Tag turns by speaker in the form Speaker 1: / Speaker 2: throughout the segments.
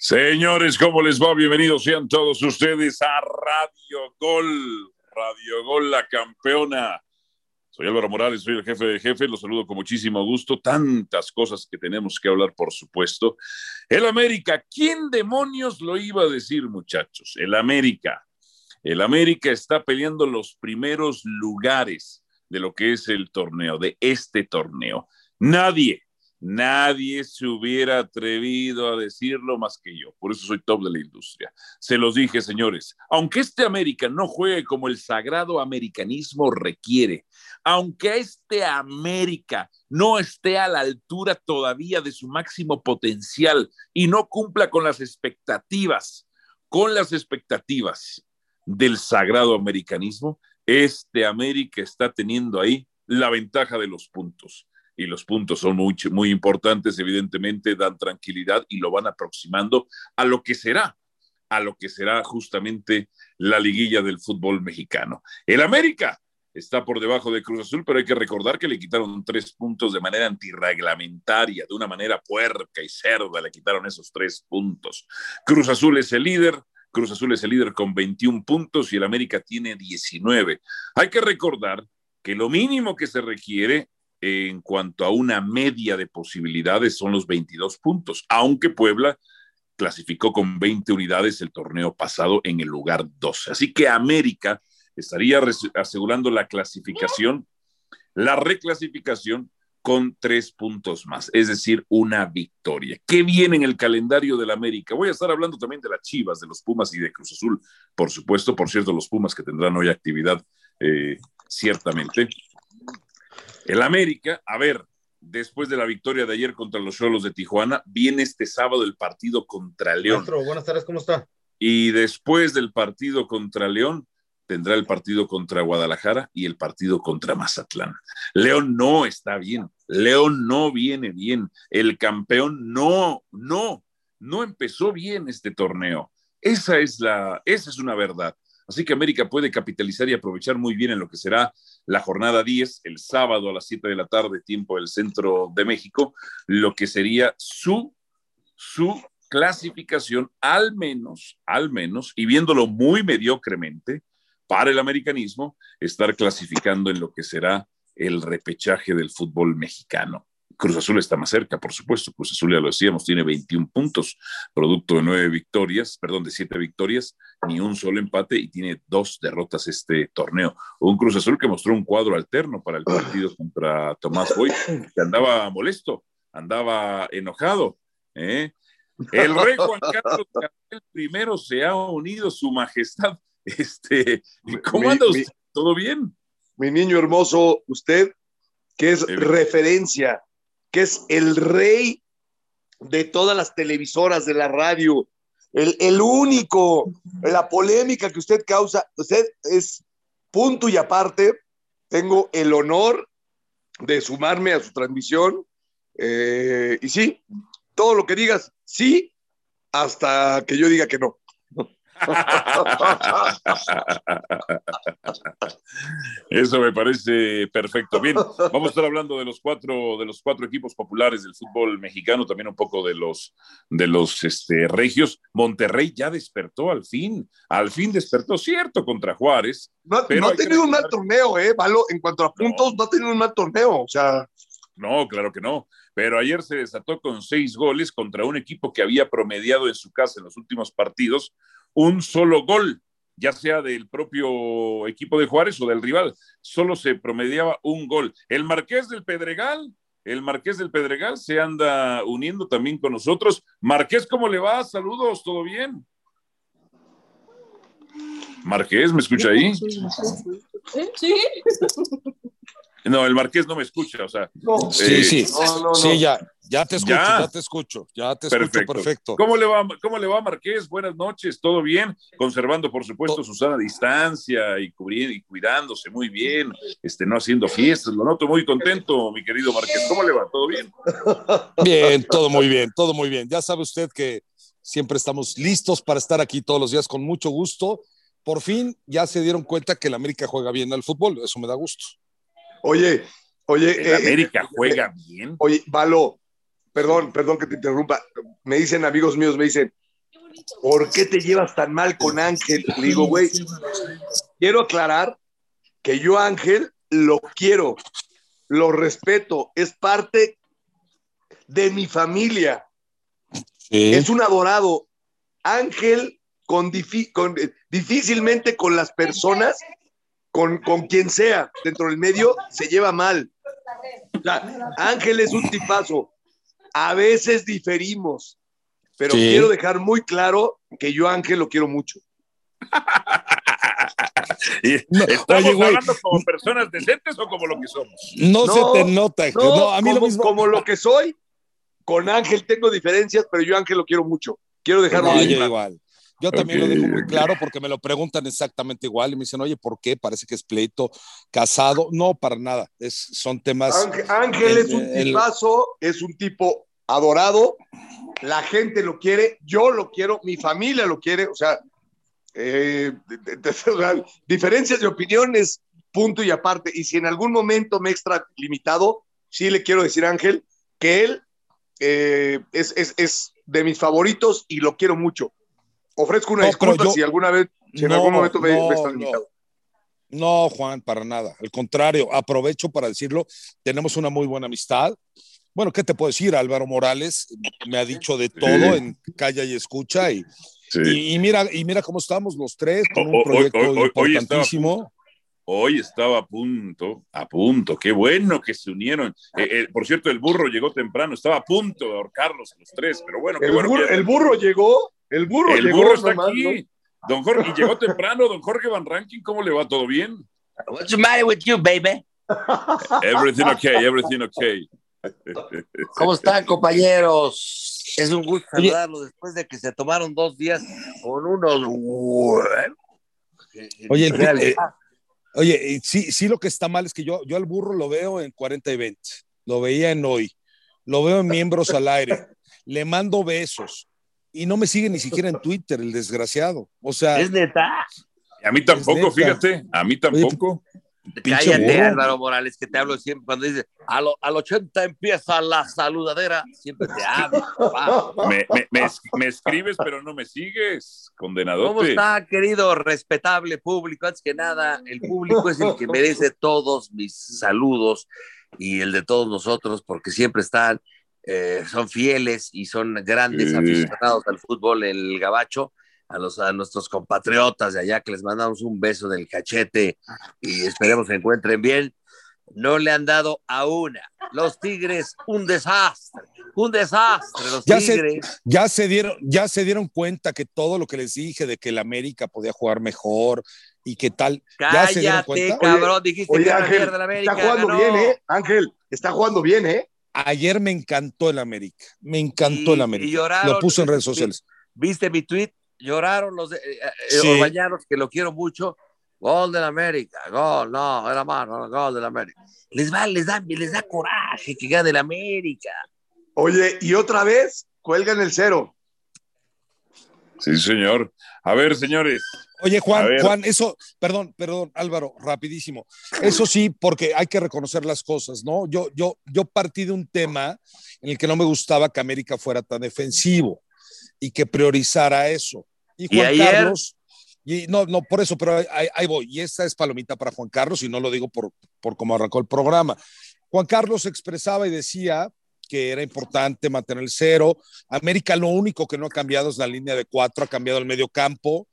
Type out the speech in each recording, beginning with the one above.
Speaker 1: Señores, ¿cómo les va? Bienvenidos sean todos ustedes a Radio Gol. Radio Gol, la campeona. Soy Álvaro Morales, soy el jefe de jefe, los saludo con muchísimo gusto. Tantas cosas que tenemos que hablar, por supuesto. El América, ¿quién demonios lo iba a decir, muchachos? El América. El América está peleando los primeros lugares de lo que es el torneo, de este torneo. Nadie, Nadie se hubiera atrevido a decirlo más que yo. Por eso soy top de la industria. Se los dije, señores. Aunque este América no juegue como el sagrado americanismo requiere, aunque este América no esté a la altura todavía de su máximo potencial y no cumpla con las expectativas, con las expectativas del sagrado americanismo, este América está teniendo ahí la ventaja de los puntos y los puntos son muy, muy importantes, evidentemente dan tranquilidad y lo van aproximando a lo que será, a lo que será justamente la liguilla del fútbol mexicano. El América está por debajo de Cruz Azul, pero hay que recordar que le quitaron tres puntos de manera antirreglamentaria, de una manera puerca y cerda, le quitaron esos tres puntos. Cruz Azul es el líder, Cruz Azul es el líder con 21 puntos y el América tiene 19. Hay que recordar que lo mínimo que se requiere en cuanto a una media de posibilidades son los 22 puntos, aunque Puebla clasificó con 20 unidades el torneo pasado en el lugar 12. Así que América estaría asegurando la clasificación, la reclasificación con tres puntos más, es decir, una victoria. ¿Qué viene en el calendario del América? Voy a estar hablando también de las Chivas, de los Pumas y de Cruz Azul, por supuesto, por cierto, los Pumas que tendrán hoy actividad eh, ciertamente. El América, a ver, después de la victoria de ayer contra los Cholos de Tijuana, viene este sábado el partido contra León.
Speaker 2: Maestro, buenas tardes, ¿cómo está?
Speaker 1: Y después del partido contra León, tendrá el partido contra Guadalajara y el partido contra Mazatlán. León no está bien, León no viene bien, el campeón no, no, no empezó bien este torneo. Esa es la, esa es una verdad. Así que América puede capitalizar y aprovechar muy bien en lo que será la jornada 10, el sábado a las 7 de la tarde, tiempo del centro de México, lo que sería su, su clasificación, al menos, al menos, y viéndolo muy mediocremente, para el americanismo, estar clasificando en lo que será el repechaje del fútbol mexicano. Cruz Azul está más cerca, por supuesto. Cruz Azul, ya lo decíamos, tiene 21 puntos, producto de nueve victorias, perdón, de siete victorias, ni un solo empate y tiene dos derrotas este torneo. Un Cruz Azul que mostró un cuadro alterno para el partido contra Tomás Boy, que andaba molesto, andaba enojado. ¿eh? El rey Juan Carlos el primero se ha unido, su majestad. Este, ¿Cómo anda usted? ¿Todo bien?
Speaker 2: Mi niño hermoso, usted, que es referencia que es el rey de todas las televisoras, de la radio, el, único, la polémica que usted causa, usted es punto y aparte, tengo el honor de sumarme a su transmisión. Eh, y sí, todo lo que digas, sí, hasta que yo diga que no.
Speaker 1: Eso me parece perfecto. Bien, vamos a estar hablando de los cuatro, de los cuatro equipos populares del fútbol mexicano, también un poco de los, de los este, regios. Monterrey ya despertó al fin, al fin despertó, cierto, contra Juárez.
Speaker 2: No, pero ha tenido un mal torneo, ¿eh? Valo, en cuanto a puntos, no ha tenido un mal torneo, o sea.
Speaker 1: No, claro que no. Pero ayer se desató con seis goles contra un equipo que había promediado en su casa en los últimos partidos un solo gol, ya sea del propio equipo de Juárez o del rival. Solo se promediaba un gol. El Marqués del Pedregal, el Marqués del Pedregal se anda uniendo también con nosotros. Marqués, ¿cómo le va? Saludos, ¿todo bien? Marqués, ¿me escucha ahí? Sí. No, el Marqués no me escucha, o sea.
Speaker 3: sí, eh, sí, sí, ya, ya te escucho, ya, te escucho, ya te escucho perfecto.
Speaker 1: ¿Cómo le va, cómo le va Marqués? Buenas noches, ¿todo bien? Conservando, por supuesto, su sana distancia y, cubriendo, y cuidándose muy bien, este, no haciendo fiestas, lo noto muy contento, mi querido Marqués. ¿Cómo le va? ¿Todo bien?
Speaker 3: Bien, todo muy bien, todo muy bien. Ya sabe usted que siempre estamos listos para estar aquí todos los días con mucho gusto. Por fin ya se dieron cuenta que el América juega bien al fútbol, eso me da gusto.
Speaker 2: Oye, oye.
Speaker 1: El eh, América juega bien.
Speaker 2: Oye, Valo, perdón, perdón que te interrumpa. Me dicen amigos míos, me dicen, ¿por qué te llevas tan mal con Ángel? Le digo, güey, quiero aclarar que yo Ángel lo quiero, lo respeto, es parte de mi familia. Es un adorado. Ángel con, difícilmente con las personas, con, con quien sea dentro del medio, se lleva mal. Ángel es un tipazo. A veces diferimos, pero quiero dejar muy claro que yo Ángel lo quiero mucho.
Speaker 1: ¿Estamos hablando como personas decentes o como lo que somos?
Speaker 2: No, se te nota. No, a mí como, como lo que soy, con Ángel tengo diferencias, pero yo Ángel lo quiero mucho. Quiero dejarlo
Speaker 3: no, igual. Yo también lo dejo muy claro porque me lo preguntan exactamente igual y me dicen, oye, ¿por qué? Parece que es pleito casado. No, para nada. Es, son temas.
Speaker 2: Ángel, es un tipazo, es un tipo adorado. La gente lo quiere, yo lo quiero, mi familia lo quiere. O sea, eh, diferencias de opiniones, punto y aparte. Y si en algún momento me extra limitado, sí le quiero decir a Ángel que él eh, es, es, es de mis favoritos y lo quiero mucho Ofrezco una disculpa si alguna vez, si en algún momento me, me están limitado.
Speaker 3: No, Juan, para nada. Al contrario, aprovecho para decirlo, tenemos una muy buena amistad. Bueno, ¿qué te puedo decir? Álvaro Morales me ha dicho de todo en Calla y Escucha y, y, mira, y mira cómo estamos los tres con un proyecto importantísimo.
Speaker 1: Hoy estaba a punto, a punto, qué bueno que se unieron. Eh, eh, por cierto, el burro llegó temprano, estaba a punto de ahorcarlos los tres, pero bueno, qué
Speaker 2: el
Speaker 1: bueno.
Speaker 2: Burro, El burro llegó, el burro
Speaker 1: el Burro está aquí. Don Jorge, y llegó temprano, don Jorge Van Ranking, ¿cómo le va? ¿Todo bien?
Speaker 4: What's the matter with you, baby?
Speaker 1: Everything okay, everything okay.
Speaker 4: ¿Cómo están, compañeros? Es un gusto saludarlos después de que se tomaron dos días con unos.
Speaker 3: Oye, eh, oye, sí, sí, lo que está mal es que yo, yo al burro lo veo en 40 y 20, lo veía en hoy, lo veo en miembros al aire, le mando besos, y no me sigue ni siquiera en Twitter, el desgraciado. O sea.
Speaker 4: Es neta.
Speaker 1: A mí tampoco, fíjate, a mí tampoco.
Speaker 4: Cállate, Álvaro Morales, que te hablo siempre cuando dices al, al 80 empieza la saludadera, siempre te hablo.
Speaker 1: Me, me, me, escribes, pero no me sigues, condenador.
Speaker 4: ¿Cómo está, querido, respetable público? Antes que nada, el público es el que merece todos mis saludos y el de todos nosotros, porque siempre están eh, son fieles y son grandes aficionados al fútbol, el gabacho, a, los, a nuestros compatriotas de allá que les mandamos un beso del cachete y esperemos se encuentren bien. No le han dado a una. Los Tigres, un desastre, un desastre. Los
Speaker 3: ya
Speaker 4: Tigres.
Speaker 3: Se, ya, se dieron, ya se dieron cuenta que todo lo que les dije de que el América podía jugar mejor y que tal.
Speaker 4: Cállate,
Speaker 3: ¿ya se dieron cuenta?
Speaker 4: cabrón, dijiste
Speaker 2: oye, que Ángel, América, está jugando bien, ¿eh? Ángel, está jugando bien, ¿eh?
Speaker 3: Ayer me encantó el América, me encantó el América.
Speaker 4: lloraron,
Speaker 3: lo puse en redes sociales.
Speaker 4: ¿Viste mi tweet? Lloraron los eh, eh que lo quiero mucho. Gol del América, gol, no, era más, gol del América. Les va, les da, les da coraje que gane el América.
Speaker 2: Oye, y otra vez cuelgan el cero.
Speaker 1: Sí, señor. A ver, señores,
Speaker 3: Oye, Juan, Juan, eso, perdón, perdón, Álvaro, rapidísimo. Eso sí, porque hay que reconocer las cosas, ¿no? Yo, yo, yo partí de un tema en el que no me gustaba que América fuera tan defensivo y que priorizara eso. Y Juan Carlos, y no, no, por eso, pero ahí, voy. Y esta es palomita para Juan Carlos, y no lo digo por, por cómo arrancó el programa. Juan Carlos expresaba y decía que era importante mantener el cero. América lo único que no ha cambiado es la línea de cuatro, ha cambiado el medio campo,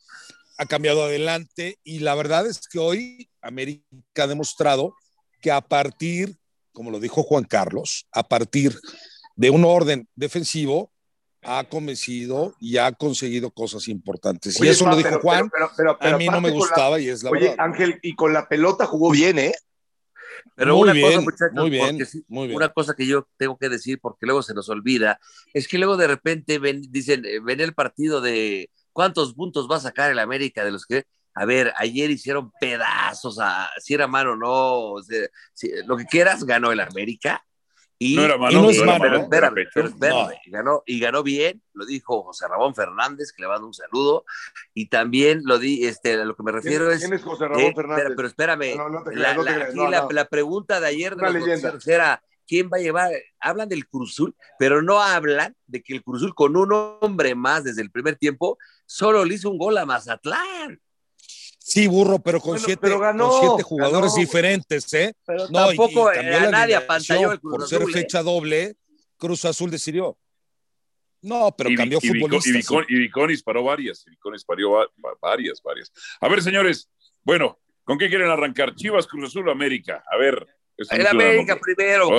Speaker 3: ha cambiado adelante y la verdad es que hoy América ha demostrado que a partir, como lo dijo Juan Carlos, a partir de un orden defensivo, ha convencido y ha conseguido cosas importantes. y eso lo dijo Juan, pero, a mí no me gustaba y es la
Speaker 2: oye, Ángel, y con la pelota jugó bien, ¿eh?
Speaker 4: Pero una cosa, muchachos, muy bien, muy bien. una cosa que yo tengo que decir porque luego se nos olvida, es que luego de repente ven, dicen, eh, ven el partido de, ¿Cuántos puntos va a sacar el América de los que, a ver, ayer hicieron pedazos a si era mano o no, lo que quieras, ganó el América. Y,
Speaker 1: no era mano, no, es mano,
Speaker 4: pero ganó, y ganó bien, lo dijo José Ramón Fernández, que le mando un saludo, y también lo di, este, a lo que me refiero es...
Speaker 2: ¿Quién es José Ramón Fernández?
Speaker 4: Pero, espérame, la, aquí la, pregunta de ayer de los era, quién va a llevar, hablan del Cruzul, pero no hablan de que el Cruzul con un hombre más desde el primer tiempo solo le hizo un gol a Mazatlán.
Speaker 3: Sí, burro, pero con, siete, siete, jugadores diferentes, ¿eh?
Speaker 4: Pero tampoco y, nadie apantalló el
Speaker 3: Cruz Por ser fecha doble, Cruz Azul decidió. No, pero cambió futbolista.
Speaker 1: Y, Viconis paró varias, y Viconis paró varias, varias. A ver, señores, bueno, ¿con qué quieren arrancar? Chivas, Cruz Azul o América. A ver.
Speaker 4: El América primero,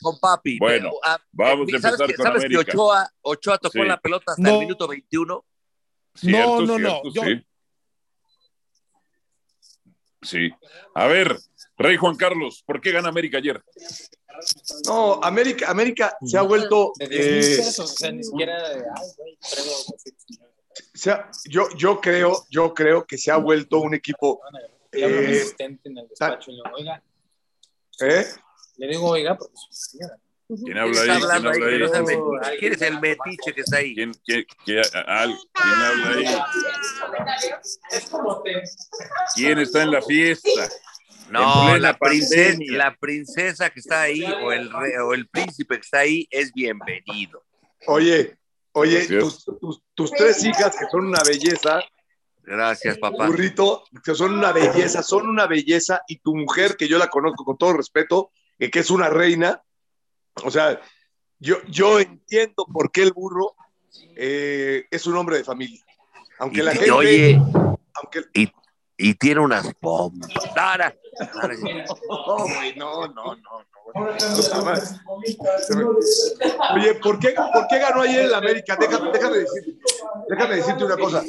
Speaker 4: con, papi.
Speaker 1: Bueno, ah, vamos a empezar
Speaker 4: ¿sabes
Speaker 1: con
Speaker 4: ¿sabes
Speaker 1: América.
Speaker 4: que Ochoa, Ochoa tocó la pelota hasta el minuto 21?
Speaker 3: no, no, no.
Speaker 1: Sí. Sí. A ver, Rey Juan Carlos, ¿por qué gana América ayer?
Speaker 2: No, América, América se ha vuelto. Eh, yo, yo creo, yo creo que se ha vuelto un equipo.
Speaker 5: Eh, ¿Eh? Le digo, oiga, porque
Speaker 1: ¿Quién habla ahí? ¿Quién habla
Speaker 4: ahí? ¿Quién es el metiche que está ahí?
Speaker 1: ¿Quién, quién, quién, al, ¿quién habla ahí? ¿Quién está en la fiesta?
Speaker 4: No, la princesa, la princesa que está ahí o el, rey, o el príncipe que está ahí es bienvenido.
Speaker 2: Oye, oye, tus, tus, tus, tres hijas que son una belleza.
Speaker 4: Gracias, papá.
Speaker 2: Burrito, que son una belleza, son una belleza. Y tu mujer, que yo la conozco con todo respeto, que es una reina, o sea, yo, yo entiendo por qué el burro eh, es un hombre de familia. Aunque
Speaker 4: y,
Speaker 2: la gente.
Speaker 4: Oye,
Speaker 2: aunque,
Speaker 4: y, y, tiene unas bombas.
Speaker 2: No, no, no, no. Oye, ¿por qué, ¿por qué ganó ayer el América? Déjame, déjame, decirte, déjame decirte una cosa.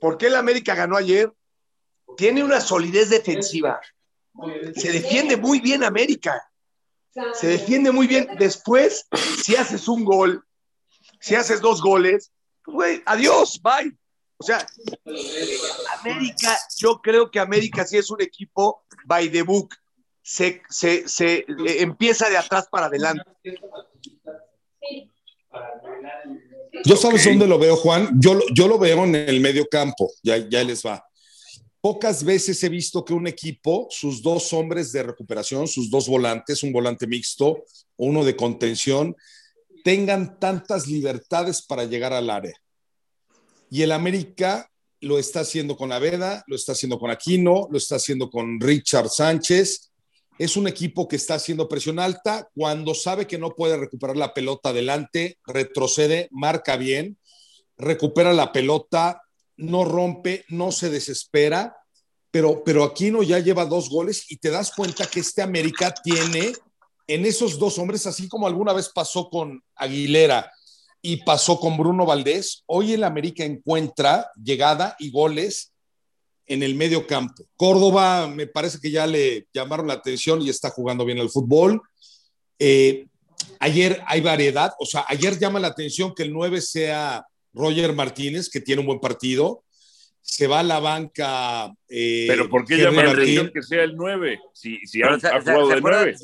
Speaker 2: ¿Por qué el América ganó ayer? Tiene una solidez defensiva. Se defiende muy bien América se defiende muy bien. Después, si haces un gol, si haces dos goles, güey, adiós, bye. O sea, América, yo creo que América sí es un equipo by the book. Se, se, se eh, empieza de atrás para adelante.
Speaker 3: Yo sabes dónde lo veo, Juan. Yo, yo lo veo en el medio campo. Ya, ya les va. Pocas veces he visto que un equipo, sus dos hombres de recuperación, sus dos volantes, un volante mixto, uno de contención, tengan tantas libertades para llegar al área. Y el América lo está haciendo con Aveda, lo está haciendo con Aquino, lo está haciendo con Richard Sánchez. Es un equipo que está haciendo presión alta. Cuando sabe que no puede recuperar la pelota adelante, retrocede, marca bien, recupera la pelota, no rompe, no se desespera, pero, pero Aquino ya lleva dos goles y te das cuenta que este América tiene en esos dos hombres, así como alguna vez pasó con Aguilera y pasó con Bruno Valdés, hoy el América encuentra llegada y goles en el medio campo. Córdoba me parece que ya le llamaron la atención y está jugando bien el fútbol. Eh, ayer hay variedad, o sea, ayer llama la atención que el 9 sea Roger Martínez, que tiene un buen partido, se va a la banca.
Speaker 1: Eh, Pero ¿por qué llama la atención que sea el 9? Si, si ha, ha, jugado de 9.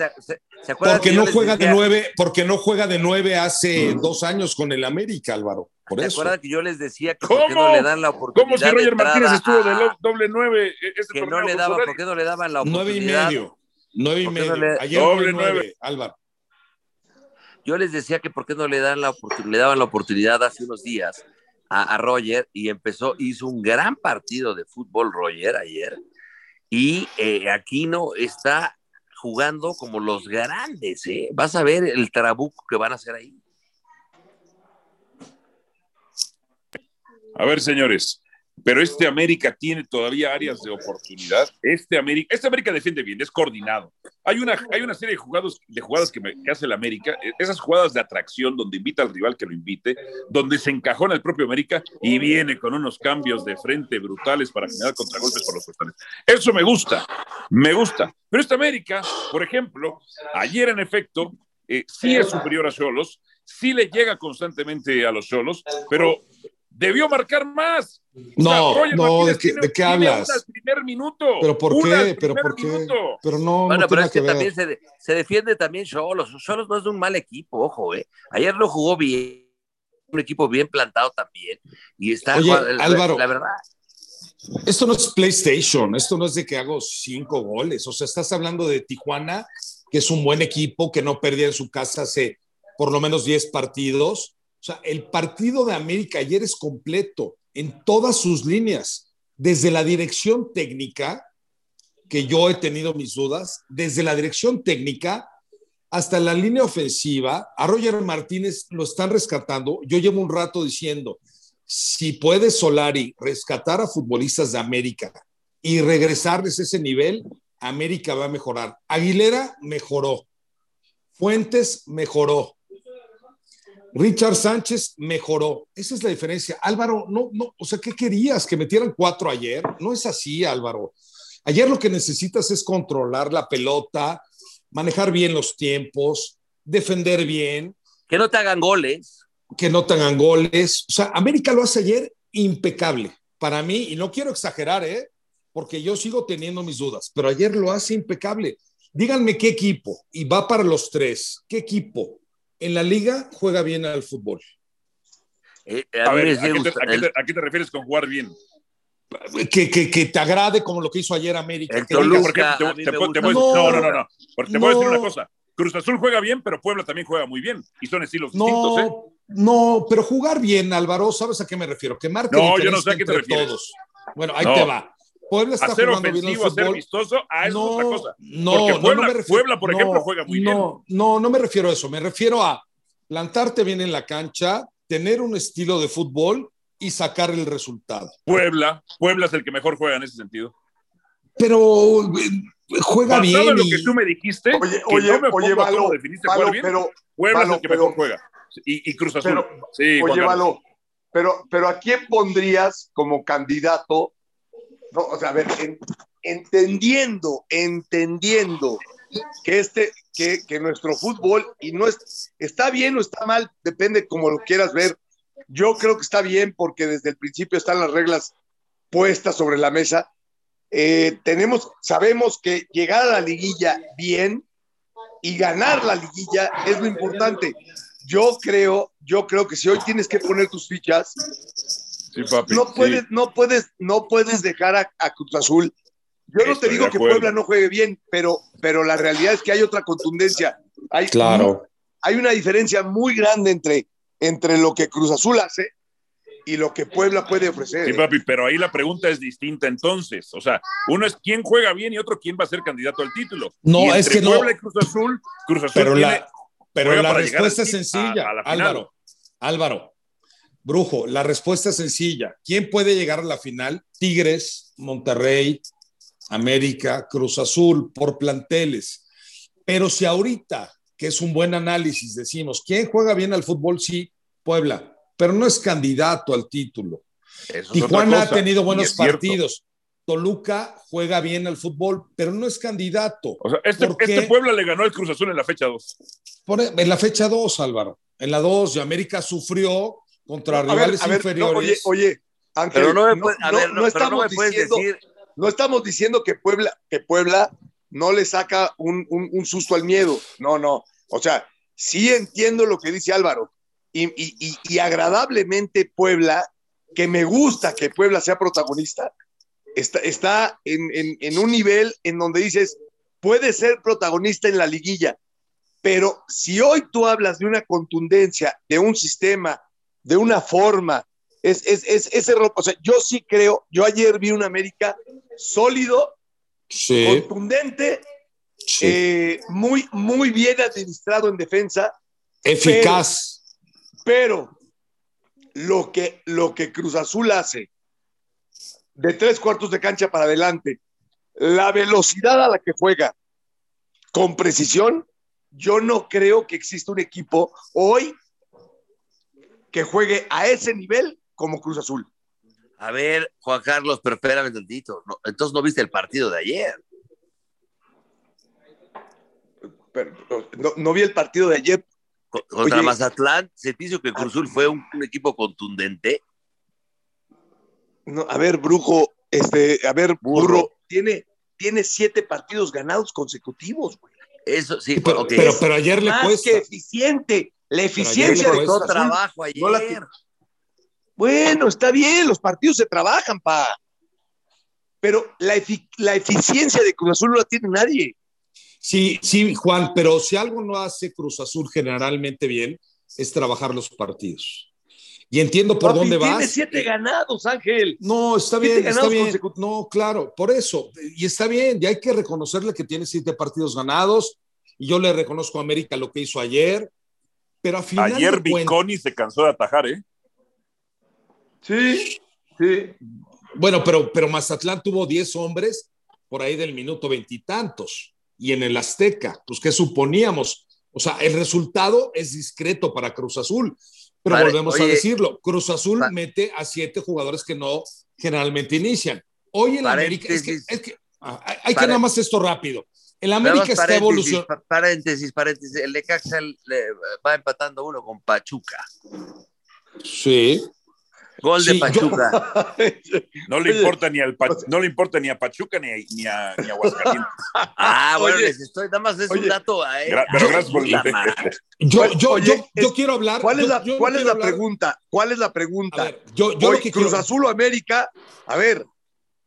Speaker 3: porque no juega de 9, porque no juega de 9 hace mm. dos años con el América, Álvaro. Por
Speaker 4: ¿Te
Speaker 3: eso.
Speaker 4: acuerdas que yo les decía que por qué no le dan la oportunidad?
Speaker 1: ¿Cómo si Roger Martínez estuvo de doble 9?
Speaker 4: Este que no le daba, ¿por qué no le daban la oportunidad?
Speaker 3: 9 y medio. 9 y medio. No le... Ayer doble 9, Álvaro.
Speaker 4: Yo les decía que por qué no le, dan la le daban la oportunidad hace unos días a, a, Roger y empezó, hizo un gran partido de fútbol Roger ayer y eh, Aquino está jugando como los grandes, ¿eh? Vas a ver el trabuco que van a hacer ahí.
Speaker 1: A ver, señores, pero este América tiene todavía áreas de oportunidad. Este América, este América defiende bien, es coordinado. Hay una, hay una serie de jugadas, de jugadas que, me, hace el América, esas jugadas de atracción donde invita al rival que lo invite, donde se encajona el propio América y viene con unos cambios de frente brutales para generar contragolpes por los costales. Eso me gusta, me gusta. Pero este América, por ejemplo, ayer en efecto, eh, sí es superior a Cholos, sí le llega constantemente a los Cholos, pero debió marcar más.
Speaker 3: No, o sea, no, ¿de qué, ¿de qué hablas?
Speaker 1: Al primer minuto.
Speaker 3: ¿Pero por qué? ¿Pero por qué?
Speaker 1: Minuto.
Speaker 3: Pero no,
Speaker 4: bueno,
Speaker 3: no
Speaker 4: pero es que,
Speaker 3: que
Speaker 4: también se, se, defiende también Cholos. Cholos no es de un mal equipo, ojo, ¿eh? Ayer lo jugó bien, un equipo bien plantado también. Y está,
Speaker 3: Oye,
Speaker 4: la,
Speaker 3: Álvaro,
Speaker 4: la verdad.
Speaker 3: Esto no es PlayStation, esto no es de que hago cinco goles. O sea, estás hablando de Tijuana, que es un buen equipo, que no perdía en su casa hace por lo menos 10 partidos. O sea, el partido de América ayer es completo en todas sus líneas, desde la dirección técnica, que yo he tenido mis dudas, desde la dirección técnica hasta la línea ofensiva. A Roger Martínez lo están rescatando. Yo llevo un rato diciendo, si puede Solari rescatar a futbolistas de América y regresarles ese nivel, América va a mejorar. Aguilera mejoró. Fuentes mejoró. Richard Sánchez mejoró. Esa es la diferencia. Álvaro, no, no, o sea, ¿qué querías? ¿Que metieran cuatro ayer? No es así, Álvaro. Ayer lo que necesitas es controlar la pelota, manejar bien los tiempos, defender bien.
Speaker 4: Que no te hagan goles
Speaker 3: que no tengan goles. O sea, América lo hace ayer impecable para mí, y no quiero exagerar, ¿eh? porque yo sigo teniendo mis dudas, pero ayer lo hace impecable. Díganme qué equipo, y va para los tres, qué equipo en la liga juega bien al fútbol.
Speaker 1: Eh, a, ver, ¿a, qué te, refieres con jugar bien?
Speaker 3: Que, que, que, te agrade como lo que hizo ayer América.
Speaker 1: no, no, no, no. Porque te voy a decir una cosa. Cruz Azul juega bien, pero Puebla también juega muy bien. Y son estilos distintos, ¿eh?
Speaker 3: No, pero jugar bien, Álvaro, ¿sabes a qué me refiero? Que marque
Speaker 1: no, yo no sé a qué te refieres. todos.
Speaker 3: Bueno, ahí te va.
Speaker 1: Puebla está hacer jugando bien el fútbol. Hacer vistoso, a eso no, es otra cosa. No, Porque Puebla, no me refiero, Puebla, por ejemplo, juega muy bien.
Speaker 3: No, no me refiero a eso. Me refiero a plantarte bien en la cancha, tener un estilo de fútbol y sacar el resultado.
Speaker 1: Puebla, Puebla es el que mejor juega en ese sentido.
Speaker 3: Pero eh, juega bien.
Speaker 1: lo que tú me dijiste,
Speaker 2: oye, oye, no oye, Valo,
Speaker 1: definiste Valo, bien, pero, Puebla es el que mejor juega. Y, Cruz Azul.
Speaker 2: Pero, sí, oye, pero, pero ¿a quién pondrías como candidato? No, o sea, a ver, entendiendo, entendiendo que este, que, que, nuestro fútbol, y no es, está bien o está mal, depende como lo quieras ver. Yo creo que está bien porque desde el principio están las reglas puestas sobre la mesa. Eh, tenemos, sabemos que llegar a la liguilla bien y ganar la liguilla es lo importante. Yo creo, yo creo que si hoy tienes que poner tus fichas, no puedes, no puedes, no puedes dejar a, Cruz Azul. Yo no te digo que Puebla no juegue bien, pero, pero la realidad es que hay otra contundencia. Hay,
Speaker 3: claro.
Speaker 2: Hay una diferencia muy grande entre, entre lo que Cruz Azul hace y lo que Puebla puede ofrecer.
Speaker 1: Sí, ¿eh? papi, pero ahí la pregunta es distinta entonces. O sea, uno es quién juega bien y otro quién va a ser candidato al título.
Speaker 3: No, es que
Speaker 1: Puebla
Speaker 3: no.
Speaker 1: y Cruz Azul, Cruz Azul
Speaker 3: pero la, pero la respuesta es sencilla, Álvaro. Álvaro, Brujo, la respuesta es sencilla. ¿Quién puede llegar a la final? Tigres, Monterrey, América, Cruz Azul, por planteles. Pero si ahorita, que es un buen análisis, decimos, ¿quién juega bien al fútbol? Sí, Puebla, pero no es candidato al título. Tijuana ha tenido buenos partidos. Toluca juega bien al fútbol, pero no es candidato.
Speaker 1: O sea, este, este Puebla le ganó el Cruz Azul en la fecha 2.
Speaker 3: E, en la fecha 2, Álvaro. En la 2, y América sufrió contra rivales inferiores.
Speaker 2: oye, oye, Ángel, pero no, me, a ver, no, estamos diciendo, decir... no estamos diciendo que Puebla, que Puebla no le saca un, un, un, susto al miedo. No, no. O sea, sí entiendo lo que dice Álvaro. Y, y, y, y agradablemente Puebla, que me gusta que Puebla sea protagonista, está, en, un nivel en donde dices, puede ser protagonista en la liguilla, pero si hoy tú hablas de una contundencia, de un sistema, de una forma, es, es, ese o sea, yo sí creo, yo ayer vi un América sólido, contundente, eh, muy, muy bien administrado en defensa.
Speaker 3: Eficaz.
Speaker 2: Pero, lo, que, lo que Cruz Azul hace de tres cuartos de cancha para adelante, la velocidad a la que juega con precisión, yo no creo que exista un equipo hoy que juegue a ese nivel como Cruz Azul.
Speaker 4: A ver, Juan Carlos, pero espérame tantito. entonces no viste el partido de ayer.
Speaker 2: no, vi el partido de ayer.
Speaker 4: Contra Mazatlán, se te hizo que Cruz Azul fue un equipo contundente.
Speaker 2: No, a ver, Brujo, este, a ver, Burro, tiene, tiene siete partidos ganados consecutivos, güey.
Speaker 4: Eso sí,
Speaker 3: pero, pero, ayer le más que
Speaker 2: eficiente. La eficiencia
Speaker 4: de costó trabajo ayer.
Speaker 2: Bueno, está bien, los partidos se trabajan, pa. pero la, la eficiencia de Cruz Azul no la tiene nadie.
Speaker 3: Sí, sí, Juan, pero si algo no hace Cruz Azul generalmente bien, es trabajar los partidos. Y entiendo por dónde vas.
Speaker 2: Tiene siete ganados, Ángel.
Speaker 3: No, está bien, está bien. No, claro, por eso. Y está bien, ya hay que reconocerle que tiene siete partidos ganados. Y yo le reconozco a América lo que hizo ayer. Pero a final
Speaker 1: Ayer Viconi se cansó de atajar, ¿eh?
Speaker 2: Sí, sí.
Speaker 3: Bueno, pero, pero Mazatlán tuvo diez hombres por ahí del minuto veintitantos. Y, en el Azteca, pues, ¿qué suponíamos? O sea, el resultado es discreto para Cruz Azul. Pero volvemos a decirlo, Cruz Azul mete a siete jugadores que no generalmente inician. Hoy en América, es que, es que ah, hay que nada más esto rápido. El América está evolucionando.
Speaker 4: Paréntesis, paréntesis. El Necaxa va empatando uno con Pachuca.
Speaker 3: Sí.
Speaker 4: Gol de Pachuca.
Speaker 1: no, le importa ni al no le importa ni a Pachuca ni a, ni a, ni a Aguascalientes.
Speaker 4: Ah, bueno, les estoy, nada más es un dato. ¿eh?
Speaker 1: pero gracias por
Speaker 3: yo, yo, yo, yo, quiero hablar.
Speaker 2: ¿Cuál es la, cuál es la pregunta? ¿Cuál es la pregunta?
Speaker 3: Ver, yo, yo
Speaker 2: que Cruz Azul o América, a ver,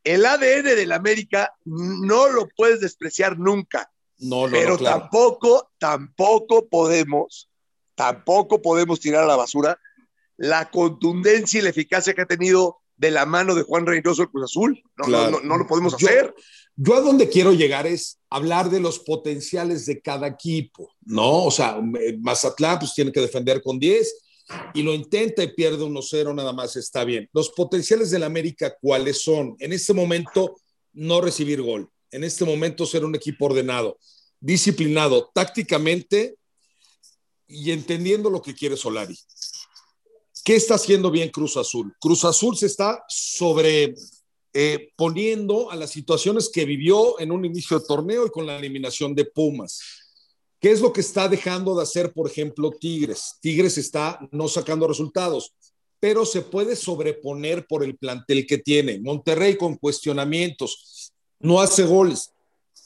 Speaker 2: el ADN del América no lo puedes despreciar nunca.
Speaker 3: No, no,
Speaker 2: pero
Speaker 3: claro.
Speaker 2: tampoco, tampoco podemos, tampoco podemos tirar a la basura la contundencia y la eficacia que ha tenido de la mano de Juan Reynoso el Cruz Azul. No, no, no, no, lo podemos hacer.
Speaker 3: Yo a donde quiero llegar es hablar de los potenciales de cada equipo, ¿no? O sea, Mazatlán pues tiene que defender con 10 y lo intenta y pierde 1-0, nada más está bien. Los potenciales del América, ¿cuáles son? En este momento, no recibir gol. En este momento, ser un equipo ordenado, disciplinado, tácticamente y entendiendo lo que quiere Solari. ¿Qué está haciendo bien Cruz Azul? Cruz Azul se está sobre eh, poniendo a las situaciones que vivió en un inicio de torneo y con la eliminación de Pumas. ¿Qué es lo que está dejando de hacer, por ejemplo, Tigres? Tigres está no sacando resultados, pero se puede sobreponer por el plantel que tiene. Monterrey con cuestionamientos, no hace goles.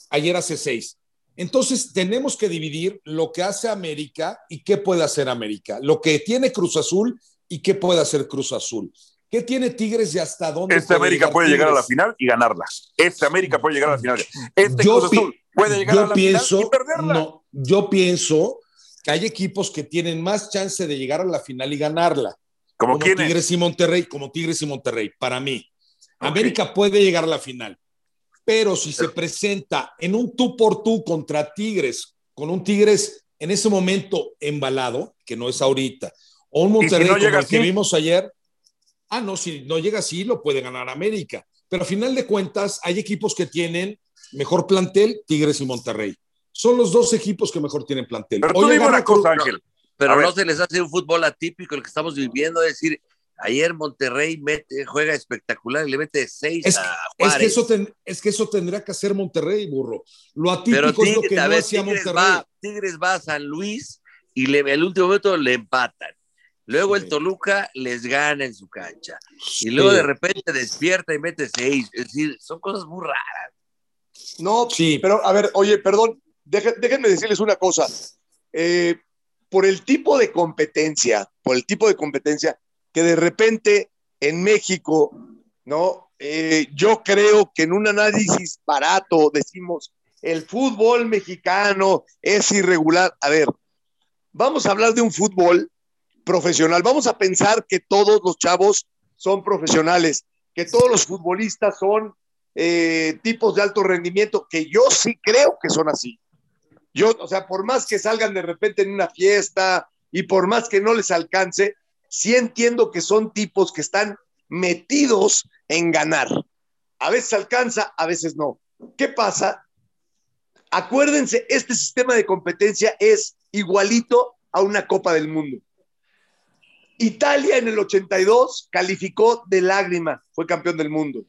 Speaker 3: Ayer hace seis. Entonces tenemos que dividir lo que hace América y qué puede hacer América. Lo que tiene Cruz Azul y qué puede hacer Cruz Azul. ¿Qué tiene Tigres y hasta dónde?
Speaker 1: Este América puede llegar a la final y ganarla. Este América puede llegar a la final. Este Cruz Azul puede llegar a la
Speaker 3: pienso,
Speaker 1: final y perderla.
Speaker 3: No, yo pienso que hay equipos que tienen más chance de llegar a la final y ganarla.
Speaker 1: ¿Como,
Speaker 3: Tigres y Monterrey, como Tigres y Monterrey, para mí. Okay. América puede llegar a la final, pero si se presenta en un tú por tú contra Tigres, con un Tigres en ese momento embalado, que no es ahorita, o un Monterrey si no como el que vimos ayer. Ah, no, si no llega así, lo puede ganar América. Pero a final de cuentas, hay equipos que tienen mejor plantel, Tigres y Monterrey. Son los dos equipos que mejor tienen plantel.
Speaker 1: Pero tú dime una cosa, Ángel.
Speaker 4: No, pero no se les hace un fútbol atípico el que estamos viviendo, es decir, ayer Monterrey mete, juega espectacular y le mete seis
Speaker 3: es,
Speaker 4: a
Speaker 3: Juárez. Es que, eso ten, es que eso tendría que hacer Monterrey, burro. Lo atípico Tigres, es lo que no
Speaker 4: ver,
Speaker 3: hacía
Speaker 4: Tigres
Speaker 3: Monterrey.
Speaker 4: Va, Tigres va a San Luis y le, el último momento le empatan. Luego sí. el Toluca les gana en su cancha. Y luego de repente despierta y mete seis. Es decir, son cosas muy raras.
Speaker 2: No, sí. pero a ver, oye, perdón, déjenme decirles una cosa. Eh, por el tipo de competencia, por el tipo de competencia que de repente en México, ¿no? Eh, yo creo que en un análisis barato decimos, el fútbol mexicano es irregular. A ver, vamos a hablar de un fútbol profesional. Vamos a pensar que todos los chavos son profesionales, que todos los futbolistas son eh, tipos de alto rendimiento, que yo sí creo que son así. Yo, o sea, por más que salgan de repente en una fiesta y por más que no les alcance, sí entiendo que son tipos que están metidos en ganar. A veces alcanza, a veces no. ¿Qué pasa? Acuérdense, este sistema de competencia es igualito a una Copa del Mundo. Italia en el 82 calificó de lágrima, fue campeón del mundo.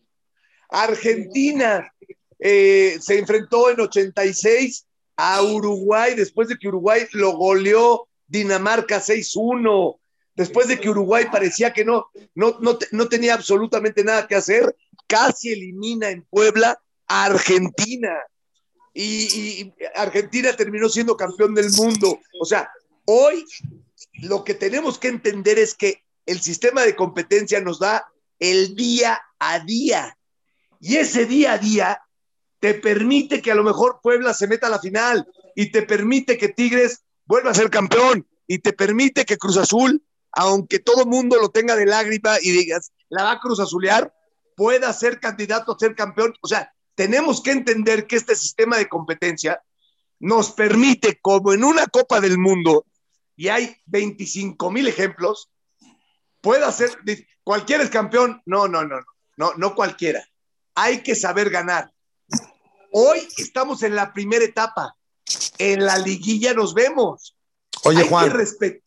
Speaker 2: Argentina eh, se enfrentó en 86 a Uruguay después de que Uruguay lo goleó Dinamarca 6-1, después de que Uruguay parecía que no, no, no, no, tenía absolutamente nada que hacer, casi elimina en Puebla a Argentina. Y, y Argentina terminó siendo campeón del mundo. O sea, hoy lo que tenemos que entender es que el sistema de competencia nos da el día a día. Y ese día a día te permite que a lo mejor Puebla se meta a la final y te permite que Tigres vuelva a ser campeón y te permite que Cruz Azul, aunque todo mundo lo tenga de lágrima y digas, la va a Cruz Azulear, pueda ser candidato a ser campeón. O sea, tenemos que entender que este sistema de competencia nos permite, como en una Copa del Mundo, y hay 25 mil ejemplos, pueda ser, cualquiera es campeón. No, no, no, no, no, no cualquiera. Hay que saber ganar. Hoy estamos en la primera etapa. En la liguilla nos vemos.
Speaker 3: Oye,
Speaker 2: Hay
Speaker 3: Juan.
Speaker 2: que.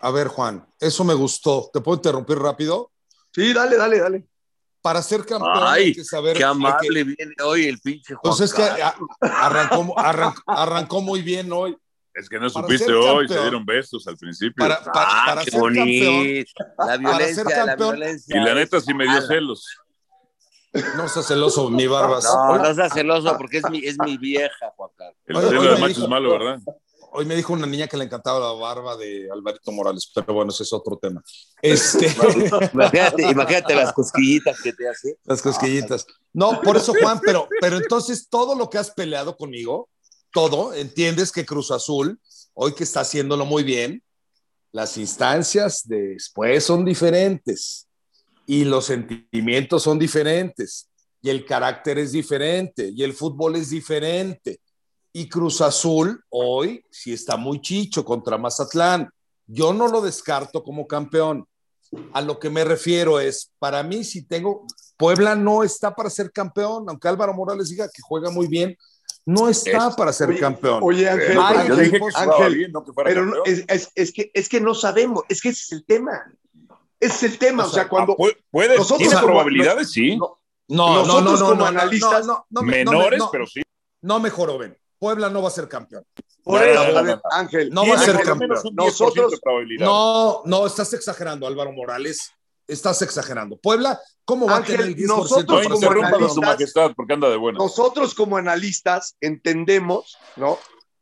Speaker 3: A ver, Juan, eso me gustó. ¿Te puedo interrumpir rápido?
Speaker 2: Sí, dale, dale, dale.
Speaker 3: Para ser campeón
Speaker 4: Ay,
Speaker 3: hay que saber.
Speaker 4: Qué amable
Speaker 3: que-
Speaker 4: viene hoy el pinche Juan
Speaker 3: Pues es que a- arrancó, arran- arrancó muy bien hoy.
Speaker 1: Es que no
Speaker 3: Para
Speaker 1: supiste
Speaker 3: ser
Speaker 1: hoy,
Speaker 3: campeón.
Speaker 1: se dieron besos al principio.
Speaker 3: Para, para-
Speaker 4: Ah,
Speaker 3: para
Speaker 4: qué
Speaker 3: ser campeón.
Speaker 4: bonito. La
Speaker 3: ser
Speaker 4: violencia, la
Speaker 3: campeón.
Speaker 4: violencia.
Speaker 1: y la neta sí me dio
Speaker 4: mala.
Speaker 1: celos.
Speaker 3: No seas celoso, mi barba.
Speaker 4: No,
Speaker 3: hoy,
Speaker 4: no seas celoso porque es mi, es mi vieja, Juan Carlos.
Speaker 1: El
Speaker 3: oye,
Speaker 1: de macho
Speaker 3: dijo-
Speaker 1: es malo, ¿verdad?
Speaker 3: hoy me dijo una niña que le encantaba la barba de Alvarito Morales, pero bueno, ese es otro tema. Este,
Speaker 4: Imagínate, imagínate las cosquillitas que te hace.
Speaker 3: las cosquillitas. No, por eso, Juan, pero, pero entonces todo lo que has peleado conmigo, todo, entiendes que Cruz Azul, hoy que está haciéndolo muy bien, las instancias después son diferentes y los sentimientos son diferentes y el carácter es diferente y el fútbol es diferente. Y Cruz Azul hoy sí está muy chicho contra Mazatlán. Yo no lo descarto como campeón. A lo que me refiero es, para mí si tengo, Puebla no está para ser campeón, aunque Álvaro Morales diga que juega muy bien, no está
Speaker 1: Es-
Speaker 3: para ser
Speaker 2: Oye,
Speaker 3: campeón.
Speaker 2: Oye, Ángel,
Speaker 3: Ay,
Speaker 2: Ángel,
Speaker 1: jugaba
Speaker 2: Ángel,
Speaker 1: bien, no que
Speaker 2: pero no, es- es que, es que no sabemos, es que ese es el tema. Ese es el tema, o sea, cuando
Speaker 1: Ah, pu- puede,
Speaker 2: nosotros
Speaker 1: tiene
Speaker 2: como-
Speaker 1: probabilidades, sí.
Speaker 2: no,
Speaker 3: No, no, no,
Speaker 2: Nosotros
Speaker 3: no,
Speaker 2: como
Speaker 3: no,
Speaker 2: analistas,
Speaker 3: no, no, no me- no me-
Speaker 1: Menores,
Speaker 3: no,
Speaker 1: pero sí.
Speaker 3: no me joven. Puebla no va a ser campeón.
Speaker 2: por
Speaker 1: No,
Speaker 2: eso,
Speaker 1: no,
Speaker 2: a
Speaker 1: no,
Speaker 2: ver,
Speaker 1: no.
Speaker 2: Ángel,
Speaker 3: No va a ser campeón.
Speaker 1: menos un 10%
Speaker 2: Nosotros-.
Speaker 3: No, no, estás exagerando, Álvaro Morales. Estás exagerando. Puebla, ¿cómo va
Speaker 2: Ángel,
Speaker 3: a tener el 10%
Speaker 2: nosotros como
Speaker 3: ser
Speaker 1: interrumpas a
Speaker 3: campeón?
Speaker 1: su
Speaker 2: analistas-
Speaker 1: majestad porque anda de buena.
Speaker 2: nosotros como analistas entendemos, ¿no?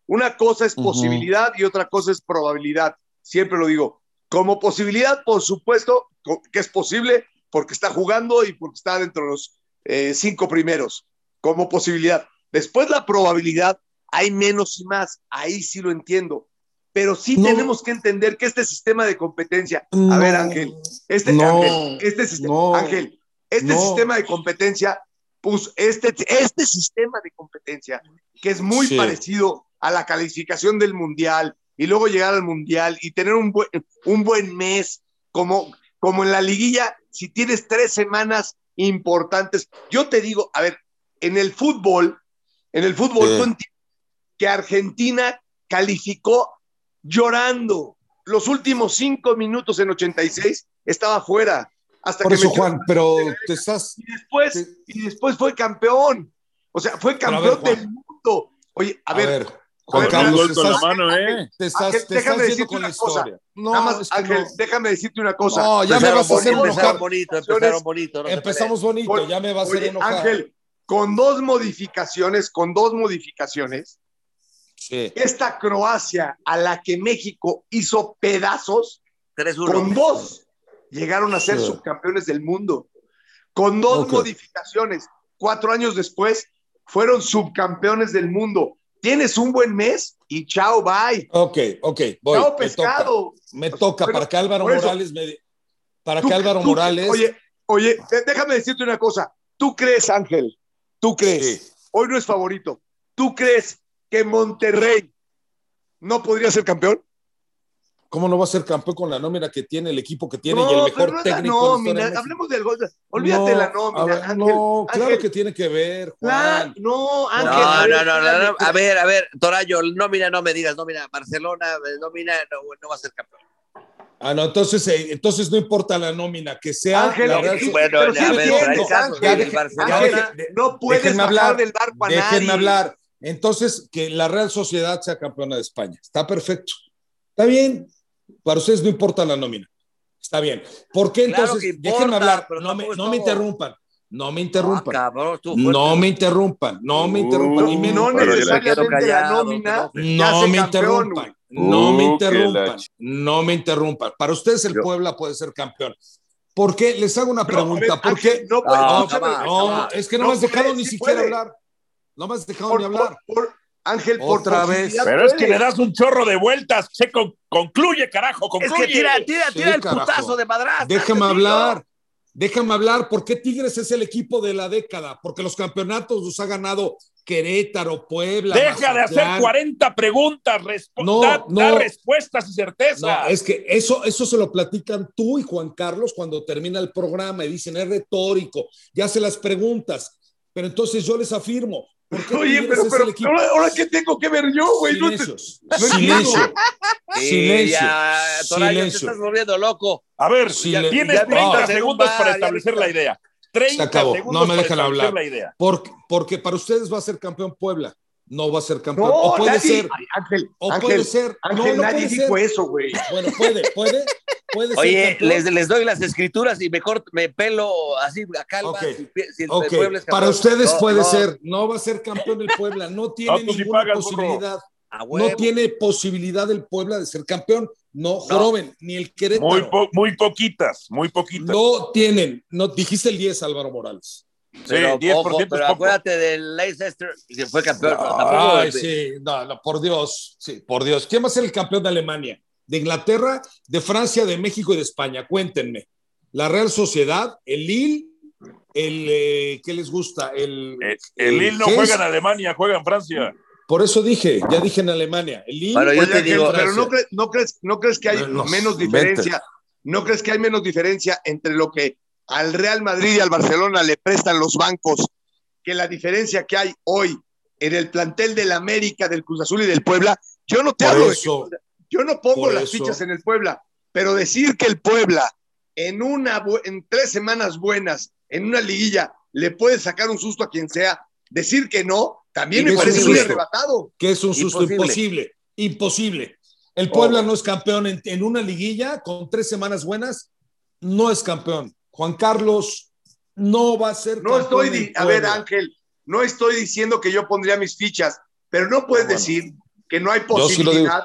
Speaker 2: Una cosa es posibilidad y otra cosa es probabilidad. Siempre lo digo. Como posibilidad, por supuesto, que es posible porque está jugando y porque está dentro de los eh, cinco primeros. Como posibilidad. Después la probabilidad, hay menos y más. Ahí sí lo entiendo. Pero sí
Speaker 3: No.
Speaker 2: tenemos que entender que este sistema de competencia, a ver. Ángel, este,
Speaker 3: No.
Speaker 2: Ángel, este sistema,
Speaker 3: No.
Speaker 2: Ángel, este
Speaker 3: No.
Speaker 2: sistema de competencia, pues este, este sistema de competencia, que es muy
Speaker 3: Sí.
Speaker 2: parecido a la calificación del mundial y luego llegar al mundial y tener un buen, un buen mes, como, como en la liguilla, si tienes tres semanas importantes. Yo te digo, a ver, en el fútbol, en el fútbol,
Speaker 3: Sí.
Speaker 2: tú entiendes que Argentina calificó llorando. Los últimos cinco minutos en 86 estaba fuera. Hasta
Speaker 3: Por
Speaker 2: que
Speaker 3: eso, Juan, pero te estás.
Speaker 2: y después, y después fue campeón. O sea, fue campeón
Speaker 3: ver,
Speaker 2: del mundo. Oye, a,
Speaker 3: A
Speaker 2: ver,
Speaker 3: ver, Juan Carlos, te estás,
Speaker 1: mano, ¿eh?
Speaker 3: te estás,
Speaker 2: Ángel,
Speaker 3: te
Speaker 2: déjame
Speaker 3: estás con la
Speaker 2: una cosa.
Speaker 3: historia. No,
Speaker 2: nada más,
Speaker 3: es que
Speaker 2: Ángel,
Speaker 3: no.
Speaker 2: déjame decirte una cosa.
Speaker 3: No, ya me vas a hacer
Speaker 4: bonito,
Speaker 3: enojar.
Speaker 4: empezaron bonito, empezaron bonito. no
Speaker 3: Empezamos bonito, ya me vas a hacer
Speaker 2: Oye,
Speaker 3: enojar.
Speaker 2: Ángel, con dos modificaciones, con dos modificaciones,
Speaker 3: Sí.
Speaker 2: esta Croacia a la que México hizo pedazos,
Speaker 4: 3-1.
Speaker 2: con dos llegaron a ser
Speaker 3: Sí.
Speaker 2: subcampeones del mundo. Con dos modificaciones, cuatro años después, fueron subcampeones del mundo. Tienes un buen mes y chao, bye.
Speaker 3: Ok, ok, voy.
Speaker 2: chao,
Speaker 3: me toca.
Speaker 2: pescado.
Speaker 3: Me toca para que Álvaro. Morales me. Para
Speaker 2: Tú-
Speaker 3: que Álvaro
Speaker 2: tú-
Speaker 3: Morales.
Speaker 2: Oye, oye, déjame decirte una cosa. ¿Tú crees, Ángel? ¿Tú crees?
Speaker 3: Sí.
Speaker 2: Hoy no es favorito. ¿Tú crees que Monterrey no podría ser campeón?
Speaker 3: ¿Cómo no va a ser campeón con la nómina que tiene, el equipo que tiene y el
Speaker 2: no,
Speaker 3: mejor
Speaker 2: pero no la
Speaker 3: técnico? la
Speaker 2: nómina.
Speaker 3: de?
Speaker 2: Hablemos del gol. Olvídate de la nómina,
Speaker 3: ver,
Speaker 2: Ángel.
Speaker 3: no, claro
Speaker 2: Ángel.
Speaker 3: que tiene que ver,
Speaker 2: Claro,
Speaker 3: Juan.
Speaker 2: no, Ángel.
Speaker 4: No, no, no, no, no. A ver, a ver, Torayo, nómina, no me digas, nómina. Barcelona, eh, nómina, no, no va a ser campeón.
Speaker 3: Ah, no, entonces, eh, entonces no importa la nómina, que sea
Speaker 2: Ángel,
Speaker 3: la Sociedad.
Speaker 4: Bueno,
Speaker 2: pero
Speaker 4: a
Speaker 2: sí
Speaker 4: ver,
Speaker 2: entiendo,
Speaker 4: casos.
Speaker 2: Ángel,
Speaker 4: El Barcelona.
Speaker 2: Ángel, no puedes bajar
Speaker 3: hablar,
Speaker 2: del barco a
Speaker 3: Déjenme
Speaker 2: nadie.
Speaker 3: hablar. Entonces, que la Real Sociedad sea campeona de España. Está perfecto. Está bien. Para ustedes no importa la nómina. Está bien. ¿Por qué
Speaker 4: Claro
Speaker 3: entonces?
Speaker 4: importa,
Speaker 3: déjenme hablar.
Speaker 4: pero
Speaker 3: No me, no me interrumpan. No me
Speaker 4: Ah,
Speaker 3: interrumpan.
Speaker 4: cabrón, fuerte.
Speaker 3: No me interrumpan. No me
Speaker 1: Uh,
Speaker 3: interrumpan. menos-
Speaker 2: No necesariamente la nómina.
Speaker 3: No me
Speaker 2: campeón,
Speaker 3: interrumpan. No me
Speaker 1: Uh,
Speaker 3: interrumpan. No me interrumpan. Para ustedes el
Speaker 4: Yo-
Speaker 3: Puebla puede ser campeón. ¿Por qué? Les hago una pregunta. ¿Por qué?
Speaker 2: No, puede,
Speaker 4: No,
Speaker 3: No, es que no,
Speaker 2: No
Speaker 3: me has dejado
Speaker 2: puede,
Speaker 3: ni siquiera
Speaker 2: puede.
Speaker 3: hablar. No me has dejado
Speaker 2: por-
Speaker 3: ni hablar.
Speaker 2: por- por- Ángel, por
Speaker 3: Otra vez.
Speaker 2: posibilidad
Speaker 1: Pero es que le das un chorro de vueltas. Se con- concluye, carajo,
Speaker 4: Es
Speaker 1: concluye.
Speaker 4: que tira, tira,
Speaker 3: Sí,
Speaker 4: tira el
Speaker 3: carajo.
Speaker 4: putazo de madrastra.
Speaker 3: Déjame hablar. Déjame hablar. ¿Por qué Tigres es el equipo de la década? Porque los campeonatos los ha ganado Querétaro, Puebla.
Speaker 1: Deja de hacer
Speaker 3: Mazatlán.
Speaker 1: 40 preguntas.
Speaker 3: No,
Speaker 1: da,
Speaker 3: no.
Speaker 1: da respuestas y certezas.
Speaker 3: No, es que eso, eso se lo platican tú y Juan Carlos cuando termina el programa y dicen es retórico, ya se las preguntas. Pero entonces yo les afirmo. ¿Por qué
Speaker 2: Oye, pero, pero ahora, ahora qué tengo que ver yo, güey. No te-
Speaker 3: Silencios.
Speaker 2: no entiendo.
Speaker 3: Silencio. Silencio.
Speaker 4: ya, Torayo, te
Speaker 3: Silencio.
Speaker 4: estás volviendo loco.
Speaker 1: A ver,
Speaker 3: Sile-
Speaker 1: tienes
Speaker 4: ya
Speaker 1: 30
Speaker 4: viste en un
Speaker 1: segundos para establecer la idea. 30
Speaker 3: Se acabó.
Speaker 1: segundos
Speaker 3: No me dejan
Speaker 1: establecer
Speaker 3: hablar.
Speaker 1: la idea.
Speaker 3: Porque, porque para ustedes va a ser campeón Puebla. No va a ser campeón.
Speaker 2: No,
Speaker 3: o puede
Speaker 2: nadie-
Speaker 3: ser.
Speaker 2: Ay, Ángel,
Speaker 3: O
Speaker 2: Ángel,
Speaker 3: puede ser.
Speaker 2: Ángel,
Speaker 3: no, no
Speaker 2: nadie
Speaker 3: puede
Speaker 2: dijo
Speaker 3: ser.
Speaker 2: eso, güey.
Speaker 3: Bueno, puede, puede, puede.
Speaker 4: Oye, les, les doy las escrituras y mejor me pelo así a calma. Si, si el
Speaker 3: Ok,
Speaker 4: Puebla es
Speaker 3: para ustedes
Speaker 4: No,
Speaker 3: puede
Speaker 4: no,
Speaker 3: ser. No va a ser campeón el Puebla. No tiene
Speaker 1: No, sí
Speaker 3: ninguna posibilidad. No tiene posibilidad el Puebla de ser campeón. No, Joroben, ni el Querétaro.
Speaker 1: Muy, po- muy poquitas, muy poquitas.
Speaker 3: no tienen. No, dijiste el 10, Álvaro Morales.
Speaker 4: Pero,
Speaker 1: sí, 10%
Speaker 4: ojo,
Speaker 1: es
Speaker 4: pero
Speaker 1: poco.
Speaker 4: acuérdate del Leicester que fue campeón.
Speaker 1: No,
Speaker 3: Ay, sí, no, no, por Dios, sí, por Dios. ¿Quién va a ser el campeón de Alemania? ¿De Inglaterra, de Francia, de México y de España? Cuéntenme. La Real Sociedad, el Lille, el eh, ¿qué les gusta? El,
Speaker 1: Eh, el Lille no
Speaker 3: ¿qué
Speaker 1: juega
Speaker 3: es?
Speaker 1: en Alemania, juega en Francia.
Speaker 3: Por eso dije, ya dije en Alemania. El Lille,
Speaker 4: yo te digo-
Speaker 2: pero no crees, no crees, no crees que hay
Speaker 3: No, no,
Speaker 2: menos
Speaker 3: vete.
Speaker 2: diferencia, no crees que hay menos diferencia entre lo que al Real Madrid y al Barcelona le prestan los bancos, que la diferencia que hay hoy en el plantel del América, del Cruz Azul y del Puebla. Yo no te
Speaker 3: Por
Speaker 2: hablo de
Speaker 3: eso.
Speaker 2: Yo no pongo
Speaker 3: Por
Speaker 2: las
Speaker 3: eso.
Speaker 2: fichas en el Puebla, pero decir que el Puebla en una en tres semanas buenas, en una liguilla, le puede sacar un susto a quien sea, decir que no, también me parece muy arrebatado.
Speaker 3: que es un susto
Speaker 4: Imposible.
Speaker 3: imposible. Imposible. El Puebla
Speaker 2: Oh.
Speaker 3: no es campeón en, en una liguilla con tres semanas buenas. No es campeón. Juan Carlos no va a ser
Speaker 2: No
Speaker 3: campeón
Speaker 2: estoy, a ver. Ángel, no estoy diciendo que yo pondría mis fichas, pero no puedes
Speaker 3: bueno.
Speaker 2: decir que no hay
Speaker 3: Yo sí lo
Speaker 2: posibilidad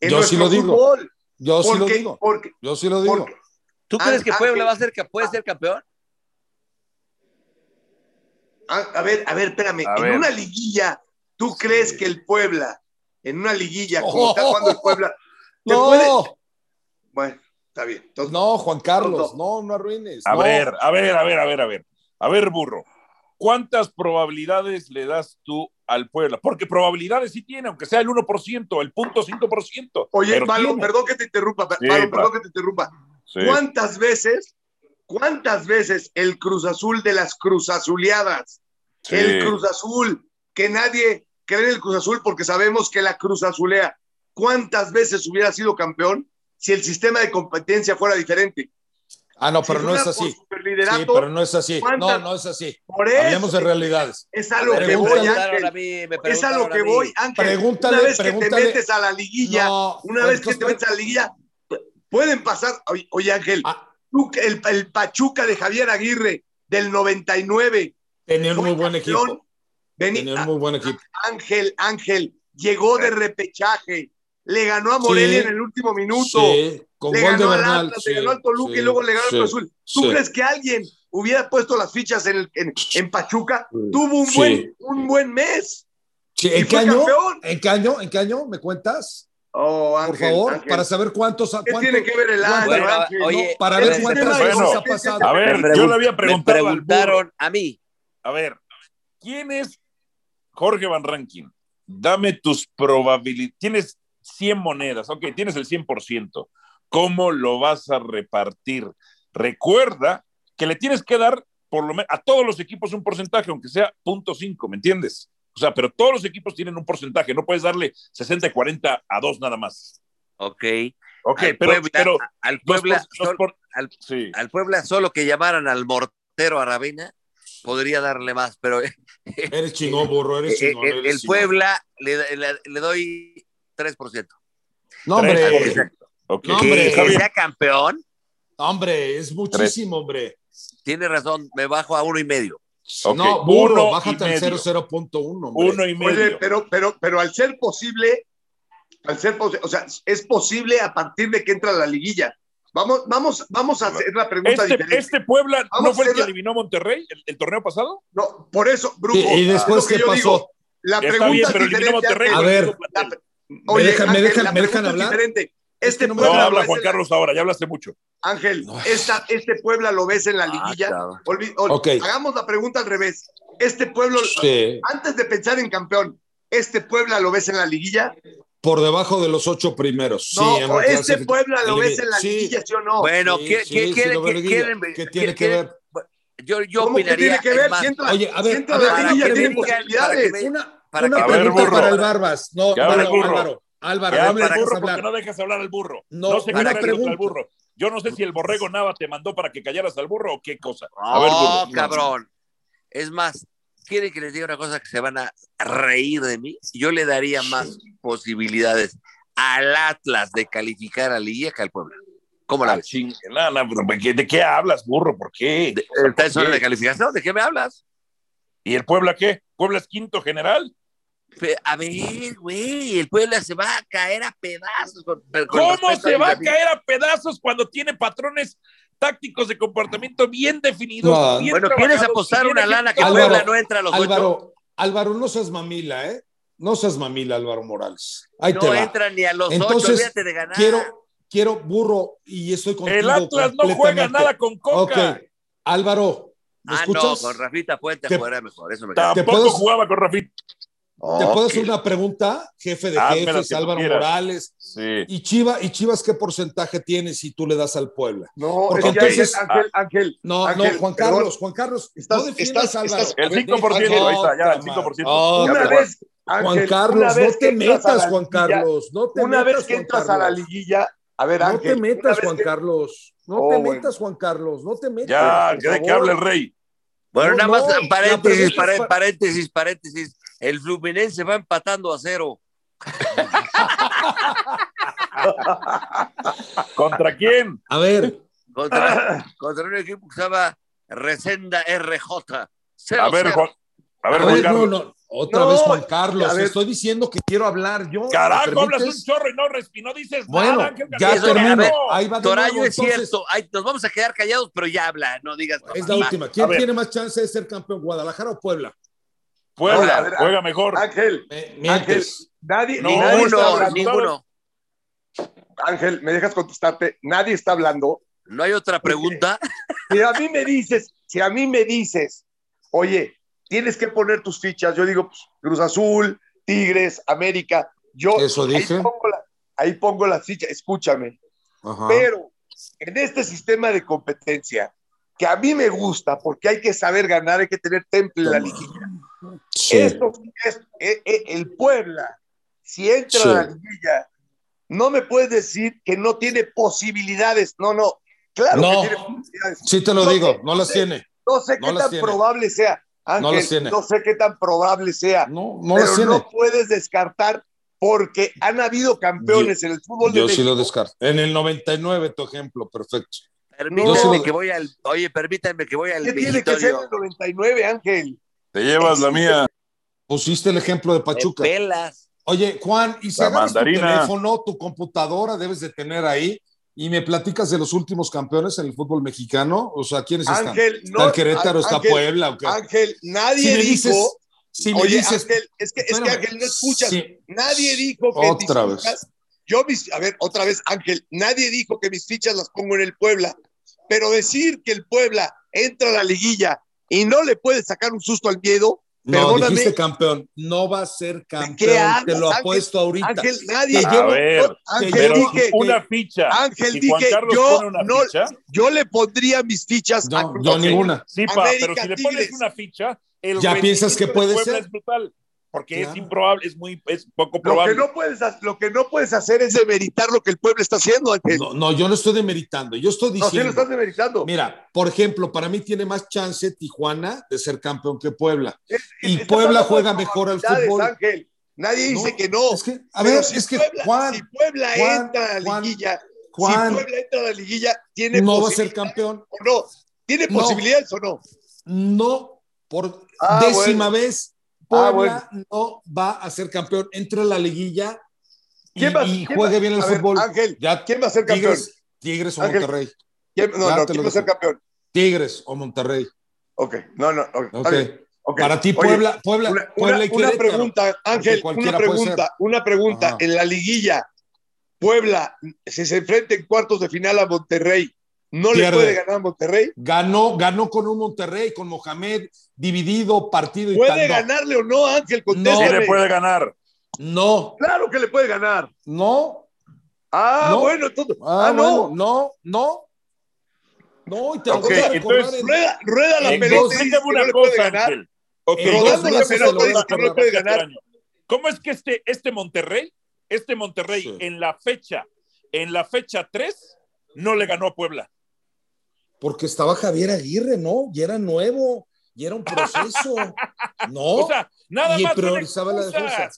Speaker 2: en
Speaker 3: Yo sí lo digo.
Speaker 2: fútbol.
Speaker 3: Yo sí lo digo.
Speaker 2: porque,
Speaker 3: Yo sí lo digo.
Speaker 2: porque-
Speaker 4: ¿Tú crees que Puebla va a ser que puede ser campeón?
Speaker 2: a, a ver, a ver, espérame,
Speaker 1: A
Speaker 2: en
Speaker 1: ver.
Speaker 2: una liguilla, ¿tú crees que el Puebla, en una liguilla, como
Speaker 3: Oh.
Speaker 2: está jugando el Puebla, te
Speaker 3: No,
Speaker 2: puede? Bueno, está bien. Entonces,
Speaker 3: no, Juan Carlos,
Speaker 2: No,
Speaker 3: no, no arruines.
Speaker 1: A
Speaker 3: no.
Speaker 1: ver, a ver, a ver, a ver, a ver. A ver, burro. ¿Cuántas probabilidades le das tú al Puebla? Porque probabilidades sí tiene, aunque sea el 1%, el 0.5%.
Speaker 2: Oye, Malo,
Speaker 1: tiene.
Speaker 2: perdón que te interrumpa,
Speaker 1: Sí,
Speaker 2: Malo,
Speaker 1: pa.
Speaker 2: perdón que te interrumpa.
Speaker 1: Sí.
Speaker 2: ¿Cuántas veces, cuántas veces el Cruz Azul de las Cruz Azuleadas,
Speaker 1: Sí.
Speaker 2: el Cruz Azul, que nadie cree en el Cruz Azul porque sabemos que la Cruz Azulea, ¿cuántas veces hubiera sido campeón si el sistema de competencia fuera diferente?
Speaker 3: Ah, no,
Speaker 2: Si
Speaker 3: pero no es así. Sí, pero no es así. No,
Speaker 2: ¿cuántas-
Speaker 3: no es así.
Speaker 2: por eso
Speaker 3: Hablemos de realidades.
Speaker 2: es a lo que voy, Ángel.
Speaker 4: a mí, me
Speaker 2: Es a lo que voy, Ángel.
Speaker 3: Pregúntale,
Speaker 2: una vez que te metes a la liguilla,
Speaker 3: No,
Speaker 2: una vez que te metes a la liguilla, pueden pasar, oye, Ángel,
Speaker 3: Ah,
Speaker 2: el, el Pachuca de Javier Aguirre del 99,
Speaker 3: tenía un muy buen equipo.
Speaker 2: Vení-
Speaker 3: Tenía un muy buen equipo.
Speaker 2: Ángel, Ángel, llegó de repechaje, le ganó a Morelia
Speaker 3: Sí.
Speaker 2: en el último minuto,
Speaker 3: Sí, con
Speaker 2: le
Speaker 3: gol de
Speaker 2: ganó al
Speaker 3: Bernal.
Speaker 2: Atlas,
Speaker 3: sí,
Speaker 2: le ganó al Toluca
Speaker 3: sí,
Speaker 2: y luego le ganó al
Speaker 3: sí,
Speaker 2: Azul. ¿Tú
Speaker 3: sí.
Speaker 2: crees que alguien hubiera puesto las fichas en, el- en, en Pachuca? Tuvo un,
Speaker 3: Sí.
Speaker 2: buen, un buen mes.
Speaker 3: ¿En qué año? ¿En qué año? ¿En qué año? ¿Me cuentas?
Speaker 2: Oh,
Speaker 3: Por
Speaker 2: Ángel,
Speaker 3: favor,
Speaker 2: Ángel.
Speaker 3: para saber cuántos.
Speaker 2: ¿Qué
Speaker 3: cuánto-
Speaker 2: tiene que ver el año,
Speaker 4: Bueno,
Speaker 2: Ángel?
Speaker 4: oye,
Speaker 3: para
Speaker 2: El
Speaker 3: ver cuántas
Speaker 2: de
Speaker 3: veces ha pasado.
Speaker 1: A ver,
Speaker 4: Me
Speaker 1: yo le había
Speaker 4: me
Speaker 1: preguntado burro.
Speaker 4: preguntaron a mí.
Speaker 1: A ver, ¿quién es Jorge Van Rankin? Dame tus probabilidades. Tienes 100 monedas, ok, tienes el 100%. ¿Cómo lo vas a repartir? Recuerda que le tienes que dar por lo menos a todos los equipos un porcentaje, aunque sea 0.5, ¿me entiendes? O sea, pero todos los equipos tienen un porcentaje, no puedes darle 60 y 40 a dos nada más.
Speaker 4: Ok.
Speaker 1: Ok,
Speaker 4: al
Speaker 1: pero,
Speaker 4: Puebla,
Speaker 1: pero
Speaker 4: al Puebla,
Speaker 1: por- los
Speaker 4: sol-
Speaker 1: por-
Speaker 4: al,
Speaker 1: sí.
Speaker 4: al Puebla solo que llamaran al mortero a Ravena podría darle más, pero eh,
Speaker 3: Eres chingón, burro, eres
Speaker 4: eh,
Speaker 3: chingón.
Speaker 4: el,
Speaker 3: eres
Speaker 4: el
Speaker 3: chingón.
Speaker 4: Puebla le, le- le doy 3%.
Speaker 3: No, hombre.
Speaker 1: 3%. Ok.
Speaker 3: No, hombre.
Speaker 4: Campeón,
Speaker 3: Hombre, es muchísimo, hombre.
Speaker 4: tiene razón, me bajo a uno y medio.
Speaker 1: Ok,
Speaker 3: No, burro,
Speaker 1: uno
Speaker 3: bájate al
Speaker 1: medio.
Speaker 3: 0.1. hombre.
Speaker 1: Uno y medio.
Speaker 2: Oye, pero, pero, pero al ser posible, al ser posible, o sea, es posible a partir de que entra la liguilla. Vamos, vamos, vamos a hacer la pregunta
Speaker 1: Este,
Speaker 2: diferente.
Speaker 1: este Puebla
Speaker 2: Vamos
Speaker 1: no fue el que
Speaker 2: hacerla-
Speaker 1: eliminó a Monterrey el, el torneo pasado.
Speaker 2: No, por eso, Brujo.
Speaker 3: Y, y después, ¿qué pasó?
Speaker 2: digo. La pregunta
Speaker 1: bien, pero a
Speaker 2: diferente.
Speaker 1: Monterrey.
Speaker 3: A ver.
Speaker 2: Oye,
Speaker 3: ¿Me dejan- me dejan-
Speaker 2: la
Speaker 3: me dejan hablar?
Speaker 2: diferente.
Speaker 3: Es
Speaker 2: Este
Speaker 3: no
Speaker 2: Puebla
Speaker 1: habla Juan Carlos ahora, ya hablaste mucho.
Speaker 2: Ángel, esta, este Puebla lo ves en la
Speaker 4: Ah,
Speaker 2: liguilla.
Speaker 4: cabrón.
Speaker 2: Olvi- ol-
Speaker 3: Ok.
Speaker 2: Hagamos la pregunta al revés. Este pueblo,
Speaker 3: Sí,
Speaker 2: antes de pensar en campeón, ¿este Puebla lo ves en la liguilla?
Speaker 3: por debajo de los ocho primeros.
Speaker 2: No,
Speaker 3: sí, en
Speaker 2: este Puebla lo ves en la
Speaker 3: sí.
Speaker 2: liguilla, ¿sí o no?
Speaker 4: Bueno,
Speaker 3: Sí,
Speaker 4: ¿qué,
Speaker 3: sí,
Speaker 4: qué
Speaker 3: lo
Speaker 4: qué quieren?
Speaker 3: ¿Qué
Speaker 4: ¿Qué
Speaker 3: tiene que
Speaker 4: quieren?
Speaker 3: ver?
Speaker 4: Yo, yo
Speaker 2: ¿Cómo que
Speaker 4: opinaría.
Speaker 2: tiene que ver?
Speaker 4: es más,
Speaker 2: Si entra,
Speaker 3: Oye, a ver, a ver,
Speaker 2: la liguilla, tiene posibilidades.
Speaker 3: Una,
Speaker 4: Para
Speaker 3: una
Speaker 4: que-
Speaker 1: A ver,
Speaker 3: pregunta para el Barbas. No. Álvaro. Álvaro,
Speaker 1: Que
Speaker 3: no
Speaker 1: hable
Speaker 3: me
Speaker 1: el
Speaker 3: dejes
Speaker 1: burro
Speaker 3: hablar.
Speaker 1: porque no dejas hablar al burro.
Speaker 3: No,
Speaker 1: No, sé qué
Speaker 3: una
Speaker 1: traes
Speaker 3: pregunta.
Speaker 1: al burro. Yo no sé si el borrego Nava te mandó para que callaras al burro o qué cosa. A ver,
Speaker 4: No,
Speaker 1: burro.
Speaker 4: cabrón. Es más, ¿quieren que les diga una cosa que se van a reír de mí? Yo le daría más posibilidades al Atlas de calificar a Liga que al Puebla. ¿Cómo la
Speaker 1: Ah,
Speaker 4: ves?
Speaker 1: no, no, ¿de qué- ¿De qué hablas, burro? ¿Por qué?
Speaker 4: De-
Speaker 1: O sea,
Speaker 4: ¿Está en
Speaker 1: ¿por
Speaker 4: zona de calificación? ¿De qué me hablas?
Speaker 1: ¿Y el Puebla qué? ¿Puebla es quinto general?
Speaker 4: A ver, güey, el Puebla se va a caer a pedazos. con- con
Speaker 1: ¿Cómo se va a caer a pedazos cuando tiene patrones tácticos de comportamiento bien definidos?
Speaker 3: No.
Speaker 1: bien
Speaker 4: Bueno, ¿quieres apostar una lana que
Speaker 3: Álvaro,
Speaker 4: Puebla no entra a los ocho?
Speaker 3: Álvaro, Álvaro, no seas mamila, ¿eh? No seas mamila, Álvaro Morales. Ahí te
Speaker 4: No
Speaker 3: va.
Speaker 4: entra ni a los ocho,
Speaker 3: Entonces,
Speaker 4: olvídate de ganar.
Speaker 3: Quiero, quiero, burro, y estoy contigo.
Speaker 1: El Atlas no juega nada con Coca.
Speaker 3: Ok, Álvaro, ¿me
Speaker 4: Ah,
Speaker 3: escuchas?
Speaker 4: no, con Rafita Puente
Speaker 3: Te-
Speaker 4: fuera mejor, eso me queda.
Speaker 3: ¿Te
Speaker 1: Tampoco
Speaker 3: puedo-
Speaker 1: jugaba con Rafita.
Speaker 3: ¿Te puedo hacer una pregunta, jefe de
Speaker 1: Házmela
Speaker 3: jefes, Álvaro
Speaker 1: quieras.
Speaker 3: Morales?
Speaker 1: Sí.
Speaker 3: ¿Y, Chiva, ¿Y Chivas qué porcentaje tiene si tú le das al Puebla?
Speaker 2: No,
Speaker 3: Porque
Speaker 2: es que
Speaker 3: entonces-
Speaker 2: Ángel, Ángel,
Speaker 3: No,
Speaker 2: Ángel,
Speaker 3: no, Juan
Speaker 2: perdón.
Speaker 3: Carlos, Juan Carlos,
Speaker 2: Estás-
Speaker 3: no defiendas
Speaker 2: estás-
Speaker 3: Álvaro.
Speaker 2: estás-
Speaker 1: El 5%,
Speaker 3: Deja-
Speaker 1: ahí está, ya, el
Speaker 3: Otra
Speaker 1: 5%.
Speaker 3: madre.
Speaker 1: Ya,
Speaker 2: Una vez,
Speaker 3: Juan
Speaker 2: Ángel,
Speaker 3: Carlos,
Speaker 2: una
Speaker 3: no te metas, Juan Carlos, no te
Speaker 2: Una vez que
Speaker 3: Juan
Speaker 2: entras a la
Speaker 3: Carlos.
Speaker 2: liguilla, a ver,
Speaker 3: No
Speaker 2: Ángel,
Speaker 3: te metas, Juan Carlos. No
Speaker 2: Oh,
Speaker 3: te metas, Juan Carlos. No te metas.
Speaker 1: Ya, que de que hable el rey.
Speaker 4: Bueno,
Speaker 3: No,
Speaker 4: nada más, paréntesis, paréntesis, paréntesis. El Fluminense va empatando a cero.
Speaker 1: ¿Contra quién?
Speaker 3: A ver,
Speaker 4: Contra, contra un equipo que se llama Resenda RJ. Cero,
Speaker 1: A ver,
Speaker 4: cero.
Speaker 1: Juan. A ver,
Speaker 3: a
Speaker 1: Juan
Speaker 3: ver, no,
Speaker 1: Carlos.
Speaker 3: no. Otra
Speaker 2: No,
Speaker 3: vez, Juan Carlos. Estoy diciendo que quiero hablar yo. ¿me
Speaker 1: Carajo, hablas un chorro y no, y no dices
Speaker 3: Bueno,
Speaker 1: nada, Ángel
Speaker 3: ya
Speaker 4: termino. A ver,
Speaker 3: Ahí va de
Speaker 4: Torayo
Speaker 3: nuevo,
Speaker 4: es
Speaker 3: entonces,
Speaker 4: cierto. Ay, nos vamos a quedar callados, pero ya habla, no digas.
Speaker 3: Es la última. ¿Quién tiene más chance de ser campeón, Guadalajara o Puebla?
Speaker 1: Puebla,
Speaker 2: ver,
Speaker 1: juega mejor.
Speaker 2: Ángel,
Speaker 3: Me-
Speaker 2: Ángel, nadie,
Speaker 1: No,
Speaker 2: nadie está
Speaker 4: Ninguno,
Speaker 2: hablando.
Speaker 4: ninguno.
Speaker 2: Ángel, ¿me dejas contestarte? Nadie está hablando.
Speaker 4: No hay otra pregunta.
Speaker 2: Si a mí me dices, si a mí me dices, oye, tienes que poner tus fichas, yo digo, pues, Cruz Azul, Tigres, América, yo
Speaker 3: Eso
Speaker 2: ahí
Speaker 3: dije.
Speaker 2: pongo, la- ahí pongo las fichas, escúchame,
Speaker 3: Ajá.
Speaker 2: pero en este sistema de competencia, que a mí me gusta, porque hay que saber ganar, hay que tener temple en la liguilla.
Speaker 3: Sí.
Speaker 2: Esto es, eh, eh, el Puebla, si entra
Speaker 3: Sí.
Speaker 2: a la liguilla, no me puedes decir que no tiene posibilidades. No, no, claro
Speaker 3: No.
Speaker 2: que tiene posibilidades.
Speaker 3: Sí te lo
Speaker 2: No
Speaker 3: digo,
Speaker 2: sé,
Speaker 3: no las tiene.
Speaker 2: No sé
Speaker 3: No
Speaker 2: qué tan
Speaker 3: tiene.
Speaker 2: probable sea. Ángel,
Speaker 3: No las tiene.
Speaker 2: no sé qué tan probable sea.
Speaker 3: No, no
Speaker 2: pero
Speaker 3: las tiene.
Speaker 2: no puedes descartar porque han habido campeones en el fútbol de
Speaker 3: Yo sí lo descarto. En el 99, tu ejemplo, perfecto.
Speaker 4: Permítanme
Speaker 3: Yo
Speaker 4: que voy al. Oye, permítanme que voy al
Speaker 2: ¿Qué tiene que ser el 99, Ángel?
Speaker 1: Te llevas la mía.
Speaker 3: Pusiste el ejemplo de Pachuca.
Speaker 4: pelas.
Speaker 3: Oye, Juan, y si
Speaker 1: La
Speaker 3: agarras tu teléfono, tu computadora, debes de tener ahí y me platicas de los últimos campeones en el fútbol mexicano. O sea, ¿quiénes están?
Speaker 2: Ángel,
Speaker 3: ¿Está
Speaker 2: no.
Speaker 3: el Querétaro? ¿Está
Speaker 2: Ángel,
Speaker 3: Puebla? ¿o qué?
Speaker 2: Ángel, nadie
Speaker 3: si me
Speaker 2: dijo.
Speaker 3: dices, si me
Speaker 2: Oye,
Speaker 3: dices,
Speaker 2: Ángel, es que, es que Ángel no escuchas.
Speaker 3: si-
Speaker 2: Nadie dijo que
Speaker 3: Otra
Speaker 2: mis
Speaker 3: vez.
Speaker 2: fichas, yo mis, a ver, otra vez, Ángel, nadie dijo que mis fichas las pongo en el Puebla, pero decir que el Puebla entra a la liguilla y no le puede sacar un susto al miedo,
Speaker 3: no,
Speaker 2: perdóname.
Speaker 3: dijiste campeón. No va a ser
Speaker 2: qué
Speaker 3: campeón.
Speaker 2: hablas,
Speaker 3: te lo
Speaker 2: Ángel?
Speaker 3: apuesto ahorita.
Speaker 2: Ángel, nadie,
Speaker 1: A
Speaker 3: llevo-
Speaker 1: ver,
Speaker 2: Ángel,
Speaker 1: pero
Speaker 2: dije,
Speaker 1: una ficha.
Speaker 2: Ángel,
Speaker 1: si Juan
Speaker 2: dije,
Speaker 1: Carlos
Speaker 2: yo
Speaker 1: pone una
Speaker 2: no-
Speaker 1: ficha,
Speaker 2: yo le pondría mis fichas a
Speaker 3: No,
Speaker 2: Cruz
Speaker 3: yo
Speaker 2: Azul.
Speaker 3: ninguna.
Speaker 1: sí, pa,
Speaker 2: América,
Speaker 1: pero si le
Speaker 2: Tigres.
Speaker 1: pones una ficha, el
Speaker 3: ¿Ya piensas que puede ser?
Speaker 1: es brutal. Porque es improbable, es muy, es poco
Speaker 2: Lo
Speaker 1: probable.
Speaker 2: que, no puedes, lo que no puedes hacer es demeritar lo que el pueblo está haciendo.
Speaker 3: No, no, yo no estoy demeritando. Yo estoy
Speaker 2: No, sí lo
Speaker 3: diciendo.
Speaker 2: estás demeritando.
Speaker 3: Mira, por ejemplo, para mí tiene más chance Tijuana de ser campeón que Puebla. Y Puebla juega mejor al fútbol.
Speaker 2: Ángel. Nadie dice
Speaker 3: No,
Speaker 2: que no.
Speaker 3: Es que, a ver,
Speaker 2: si
Speaker 3: es que
Speaker 2: Puebla,
Speaker 3: Juan,
Speaker 2: si Puebla
Speaker 3: Juan,
Speaker 2: entra a la liguilla,
Speaker 3: Juan
Speaker 2: si Puebla entra a la liguilla, tiene
Speaker 3: no va a ser campeón.
Speaker 2: o no. ¿Tiene
Speaker 3: No.
Speaker 2: posibilidades o no?
Speaker 3: No, por
Speaker 2: Ah,
Speaker 3: décima
Speaker 2: bueno.
Speaker 3: vez,
Speaker 2: Ah,
Speaker 3: Puebla no va a ser campeón. Entra a la liguilla y,
Speaker 2: ¿Quién va-
Speaker 3: y
Speaker 2: quién
Speaker 3: juegue bien el
Speaker 2: ver,
Speaker 3: fútbol.
Speaker 2: Ángel,
Speaker 3: Ya
Speaker 2: ¿quién va a ser campeón?
Speaker 3: Tigres, Tigres o
Speaker 2: Ángel.
Speaker 3: Monterrey.
Speaker 2: ¿Quién- no, no, ¿quién va a ser campeón?
Speaker 3: Tigres o Monterrey.
Speaker 2: Ok, no, no, ok, está
Speaker 3: Ok.
Speaker 2: bien, ok.
Speaker 3: Para ti,
Speaker 2: Oye,
Speaker 3: Puebla, Puebla,
Speaker 2: Una,
Speaker 3: Puebla y
Speaker 2: una pregunta, Ángel, una pregunta, una pregunta.
Speaker 3: Ajá.
Speaker 2: En la liguilla, Puebla, si se enfrenta en cuartos de final a Monterrey, ¿no le puede ganar a Monterrey?
Speaker 3: Ganó, ganó con un Monterrey, con Mohamed, dividido, partido y
Speaker 2: ¿Puede
Speaker 3: tal. No.
Speaker 2: ganarle o no, Ángel?
Speaker 1: Sí
Speaker 2: Contéstame.
Speaker 1: le puede ganar.
Speaker 3: No,
Speaker 2: Claro que le puede ganar.
Speaker 3: no.
Speaker 2: Ah,
Speaker 3: No.
Speaker 2: bueno, entonces,
Speaker 3: Ah,
Speaker 2: ah, no.
Speaker 3: bueno, no, no. No, y te lo
Speaker 1: Ok,
Speaker 3: voy a recordar
Speaker 1: entonces,
Speaker 3: en-
Speaker 2: Rueda, rueda la pelota
Speaker 1: Explícame
Speaker 2: no
Speaker 1: una
Speaker 2: le puede
Speaker 1: cosa,
Speaker 2: ganar.
Speaker 1: Ángel. Ok,
Speaker 3: En dos
Speaker 2: Rodando la pelota dice que no le puede ganar.
Speaker 1: ¿Cómo es que este, este Monterrey, este Monterrey
Speaker 3: Sí.
Speaker 1: en la fecha, en la fecha 3, no le ganó a Puebla?
Speaker 3: Porque estaba Javier Aguirre, ¿no? Y era nuevo, y era un proceso. No.
Speaker 1: O sea, nada
Speaker 3: y
Speaker 1: más.
Speaker 3: priorizaba la defensa.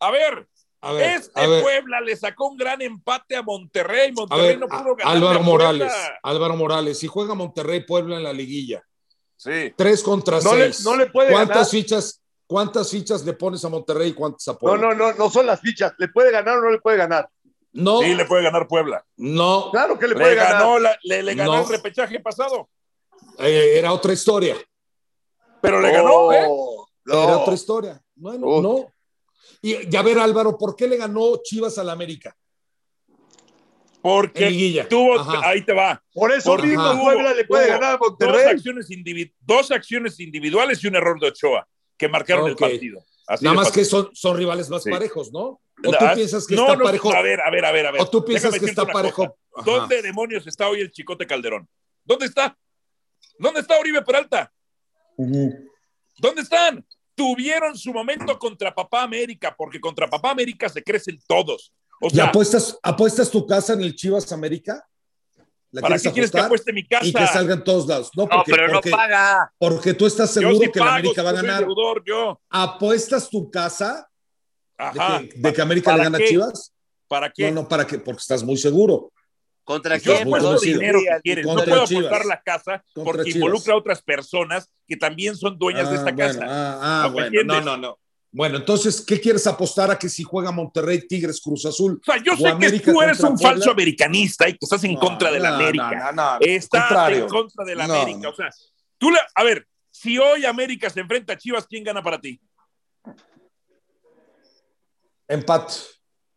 Speaker 1: A ver,
Speaker 3: a ver,
Speaker 1: este
Speaker 3: a ver,
Speaker 1: Puebla le sacó un gran empate a Monterrey.
Speaker 3: a
Speaker 1: Monterrey
Speaker 3: ver,
Speaker 1: no pudo
Speaker 3: a-
Speaker 1: ganar.
Speaker 3: Álvaro Morales, Álvaro Morales, si juega Monterrey Puebla en la liguilla,
Speaker 1: Sí.
Speaker 3: tres contra
Speaker 2: No le-
Speaker 3: seis.
Speaker 2: no le puede
Speaker 3: ¿Cuántas
Speaker 2: ganar?
Speaker 3: fichas, cuántas fichas le pones a Monterrey y cuántas a
Speaker 2: No,
Speaker 3: Puebla?
Speaker 2: no, no, no son las fichas. ¿Le puede ganar o no le puede ganar?
Speaker 3: No,
Speaker 1: Sí, le puede ganar Puebla.
Speaker 3: no,
Speaker 2: Claro que le
Speaker 1: Le,
Speaker 2: puede ganar.
Speaker 1: ganó, la- le, le ganó
Speaker 3: No.
Speaker 1: el repechaje pasado.
Speaker 3: eh, era otra historia.
Speaker 1: Pero le ganó, ¿eh?
Speaker 2: Oh, no.
Speaker 3: Era otra historia. Bueno,
Speaker 2: Oh.
Speaker 3: no. Y, y a ver, Álvaro, ¿por qué le ganó Chivas al América?
Speaker 1: Porque tuvo,
Speaker 3: Ajá.
Speaker 1: ahí te va,
Speaker 2: Por eso mismo Puebla le puede ganar a
Speaker 1: dos
Speaker 2: Monterrey.
Speaker 1: acciones, indivi- dos acciones individuales y un error de Ochoa que marcaron el partido. Así
Speaker 3: Nada más que son, son rivales más
Speaker 1: Sí.
Speaker 3: parejos, ¿no? ¿O tú piensas que
Speaker 1: no,
Speaker 3: está
Speaker 1: no,
Speaker 3: parejo?
Speaker 1: A ver, a ver, a ver, a ver.
Speaker 3: ¿O tú piensas
Speaker 1: Déjame
Speaker 3: que está parejo?
Speaker 1: ¿Dónde demonios está hoy el Chicote Calderón? ¿Dónde está? ¿Dónde está Oribe Peralta? ¿Dónde están? Tuvieron su momento contra Papá América, porque contra Papá América se crecen todos. O
Speaker 3: ¿Y apuestas, apuestas tu casa en el Chivas América? ¿La
Speaker 1: ¿para qué quieres que
Speaker 3: apostar?
Speaker 1: apueste mi casa?
Speaker 3: Y que salgan todos lados. No,
Speaker 4: No,
Speaker 3: porque,
Speaker 4: pero no paga.
Speaker 3: porque tú estás seguro
Speaker 1: sí
Speaker 3: que la América va a
Speaker 1: yo soy
Speaker 3: ganar.
Speaker 1: deudor, yo.
Speaker 3: ¿Apuestas tu casa de
Speaker 1: Ajá.
Speaker 3: que, de que América le
Speaker 1: ¿Para
Speaker 3: gana a
Speaker 1: qué?
Speaker 3: Chivas?
Speaker 1: ¿Para qué?
Speaker 3: No, no, ¿para qué? Porque estás muy seguro.
Speaker 4: ¿Contra Perdón,
Speaker 3: convencido.
Speaker 1: dinero si quieres. No
Speaker 3: Contra
Speaker 1: puedo
Speaker 3: Chivas.
Speaker 1: apostar la casa
Speaker 3: Contra
Speaker 1: porque
Speaker 3: Chivas.
Speaker 1: involucra a otras personas que también son dueñas de
Speaker 3: Ah,
Speaker 1: esta
Speaker 3: bueno,
Speaker 1: casa.
Speaker 3: Ah, ah,
Speaker 1: ¿No me
Speaker 3: bueno,
Speaker 1: entiendes?
Speaker 3: no, no, no. Bueno, entonces, ¿qué quieres apostar a que si juega Monterrey, Tigres, Cruz Azul?
Speaker 1: O sea, yo
Speaker 3: O
Speaker 1: sé que
Speaker 3: América
Speaker 1: tú eres
Speaker 3: contra
Speaker 1: un
Speaker 3: Puebla.
Speaker 1: falso americanista y que estás en
Speaker 3: No,
Speaker 1: contra de la
Speaker 3: no,
Speaker 1: América.
Speaker 3: no, no, no,
Speaker 1: Estás
Speaker 3: contrario.
Speaker 1: en contra de la
Speaker 3: No,
Speaker 1: América.
Speaker 3: no.
Speaker 1: O sea, tú le, a ver, si hoy América se enfrenta a Chivas, ¿quién gana para ti?
Speaker 3: Empate.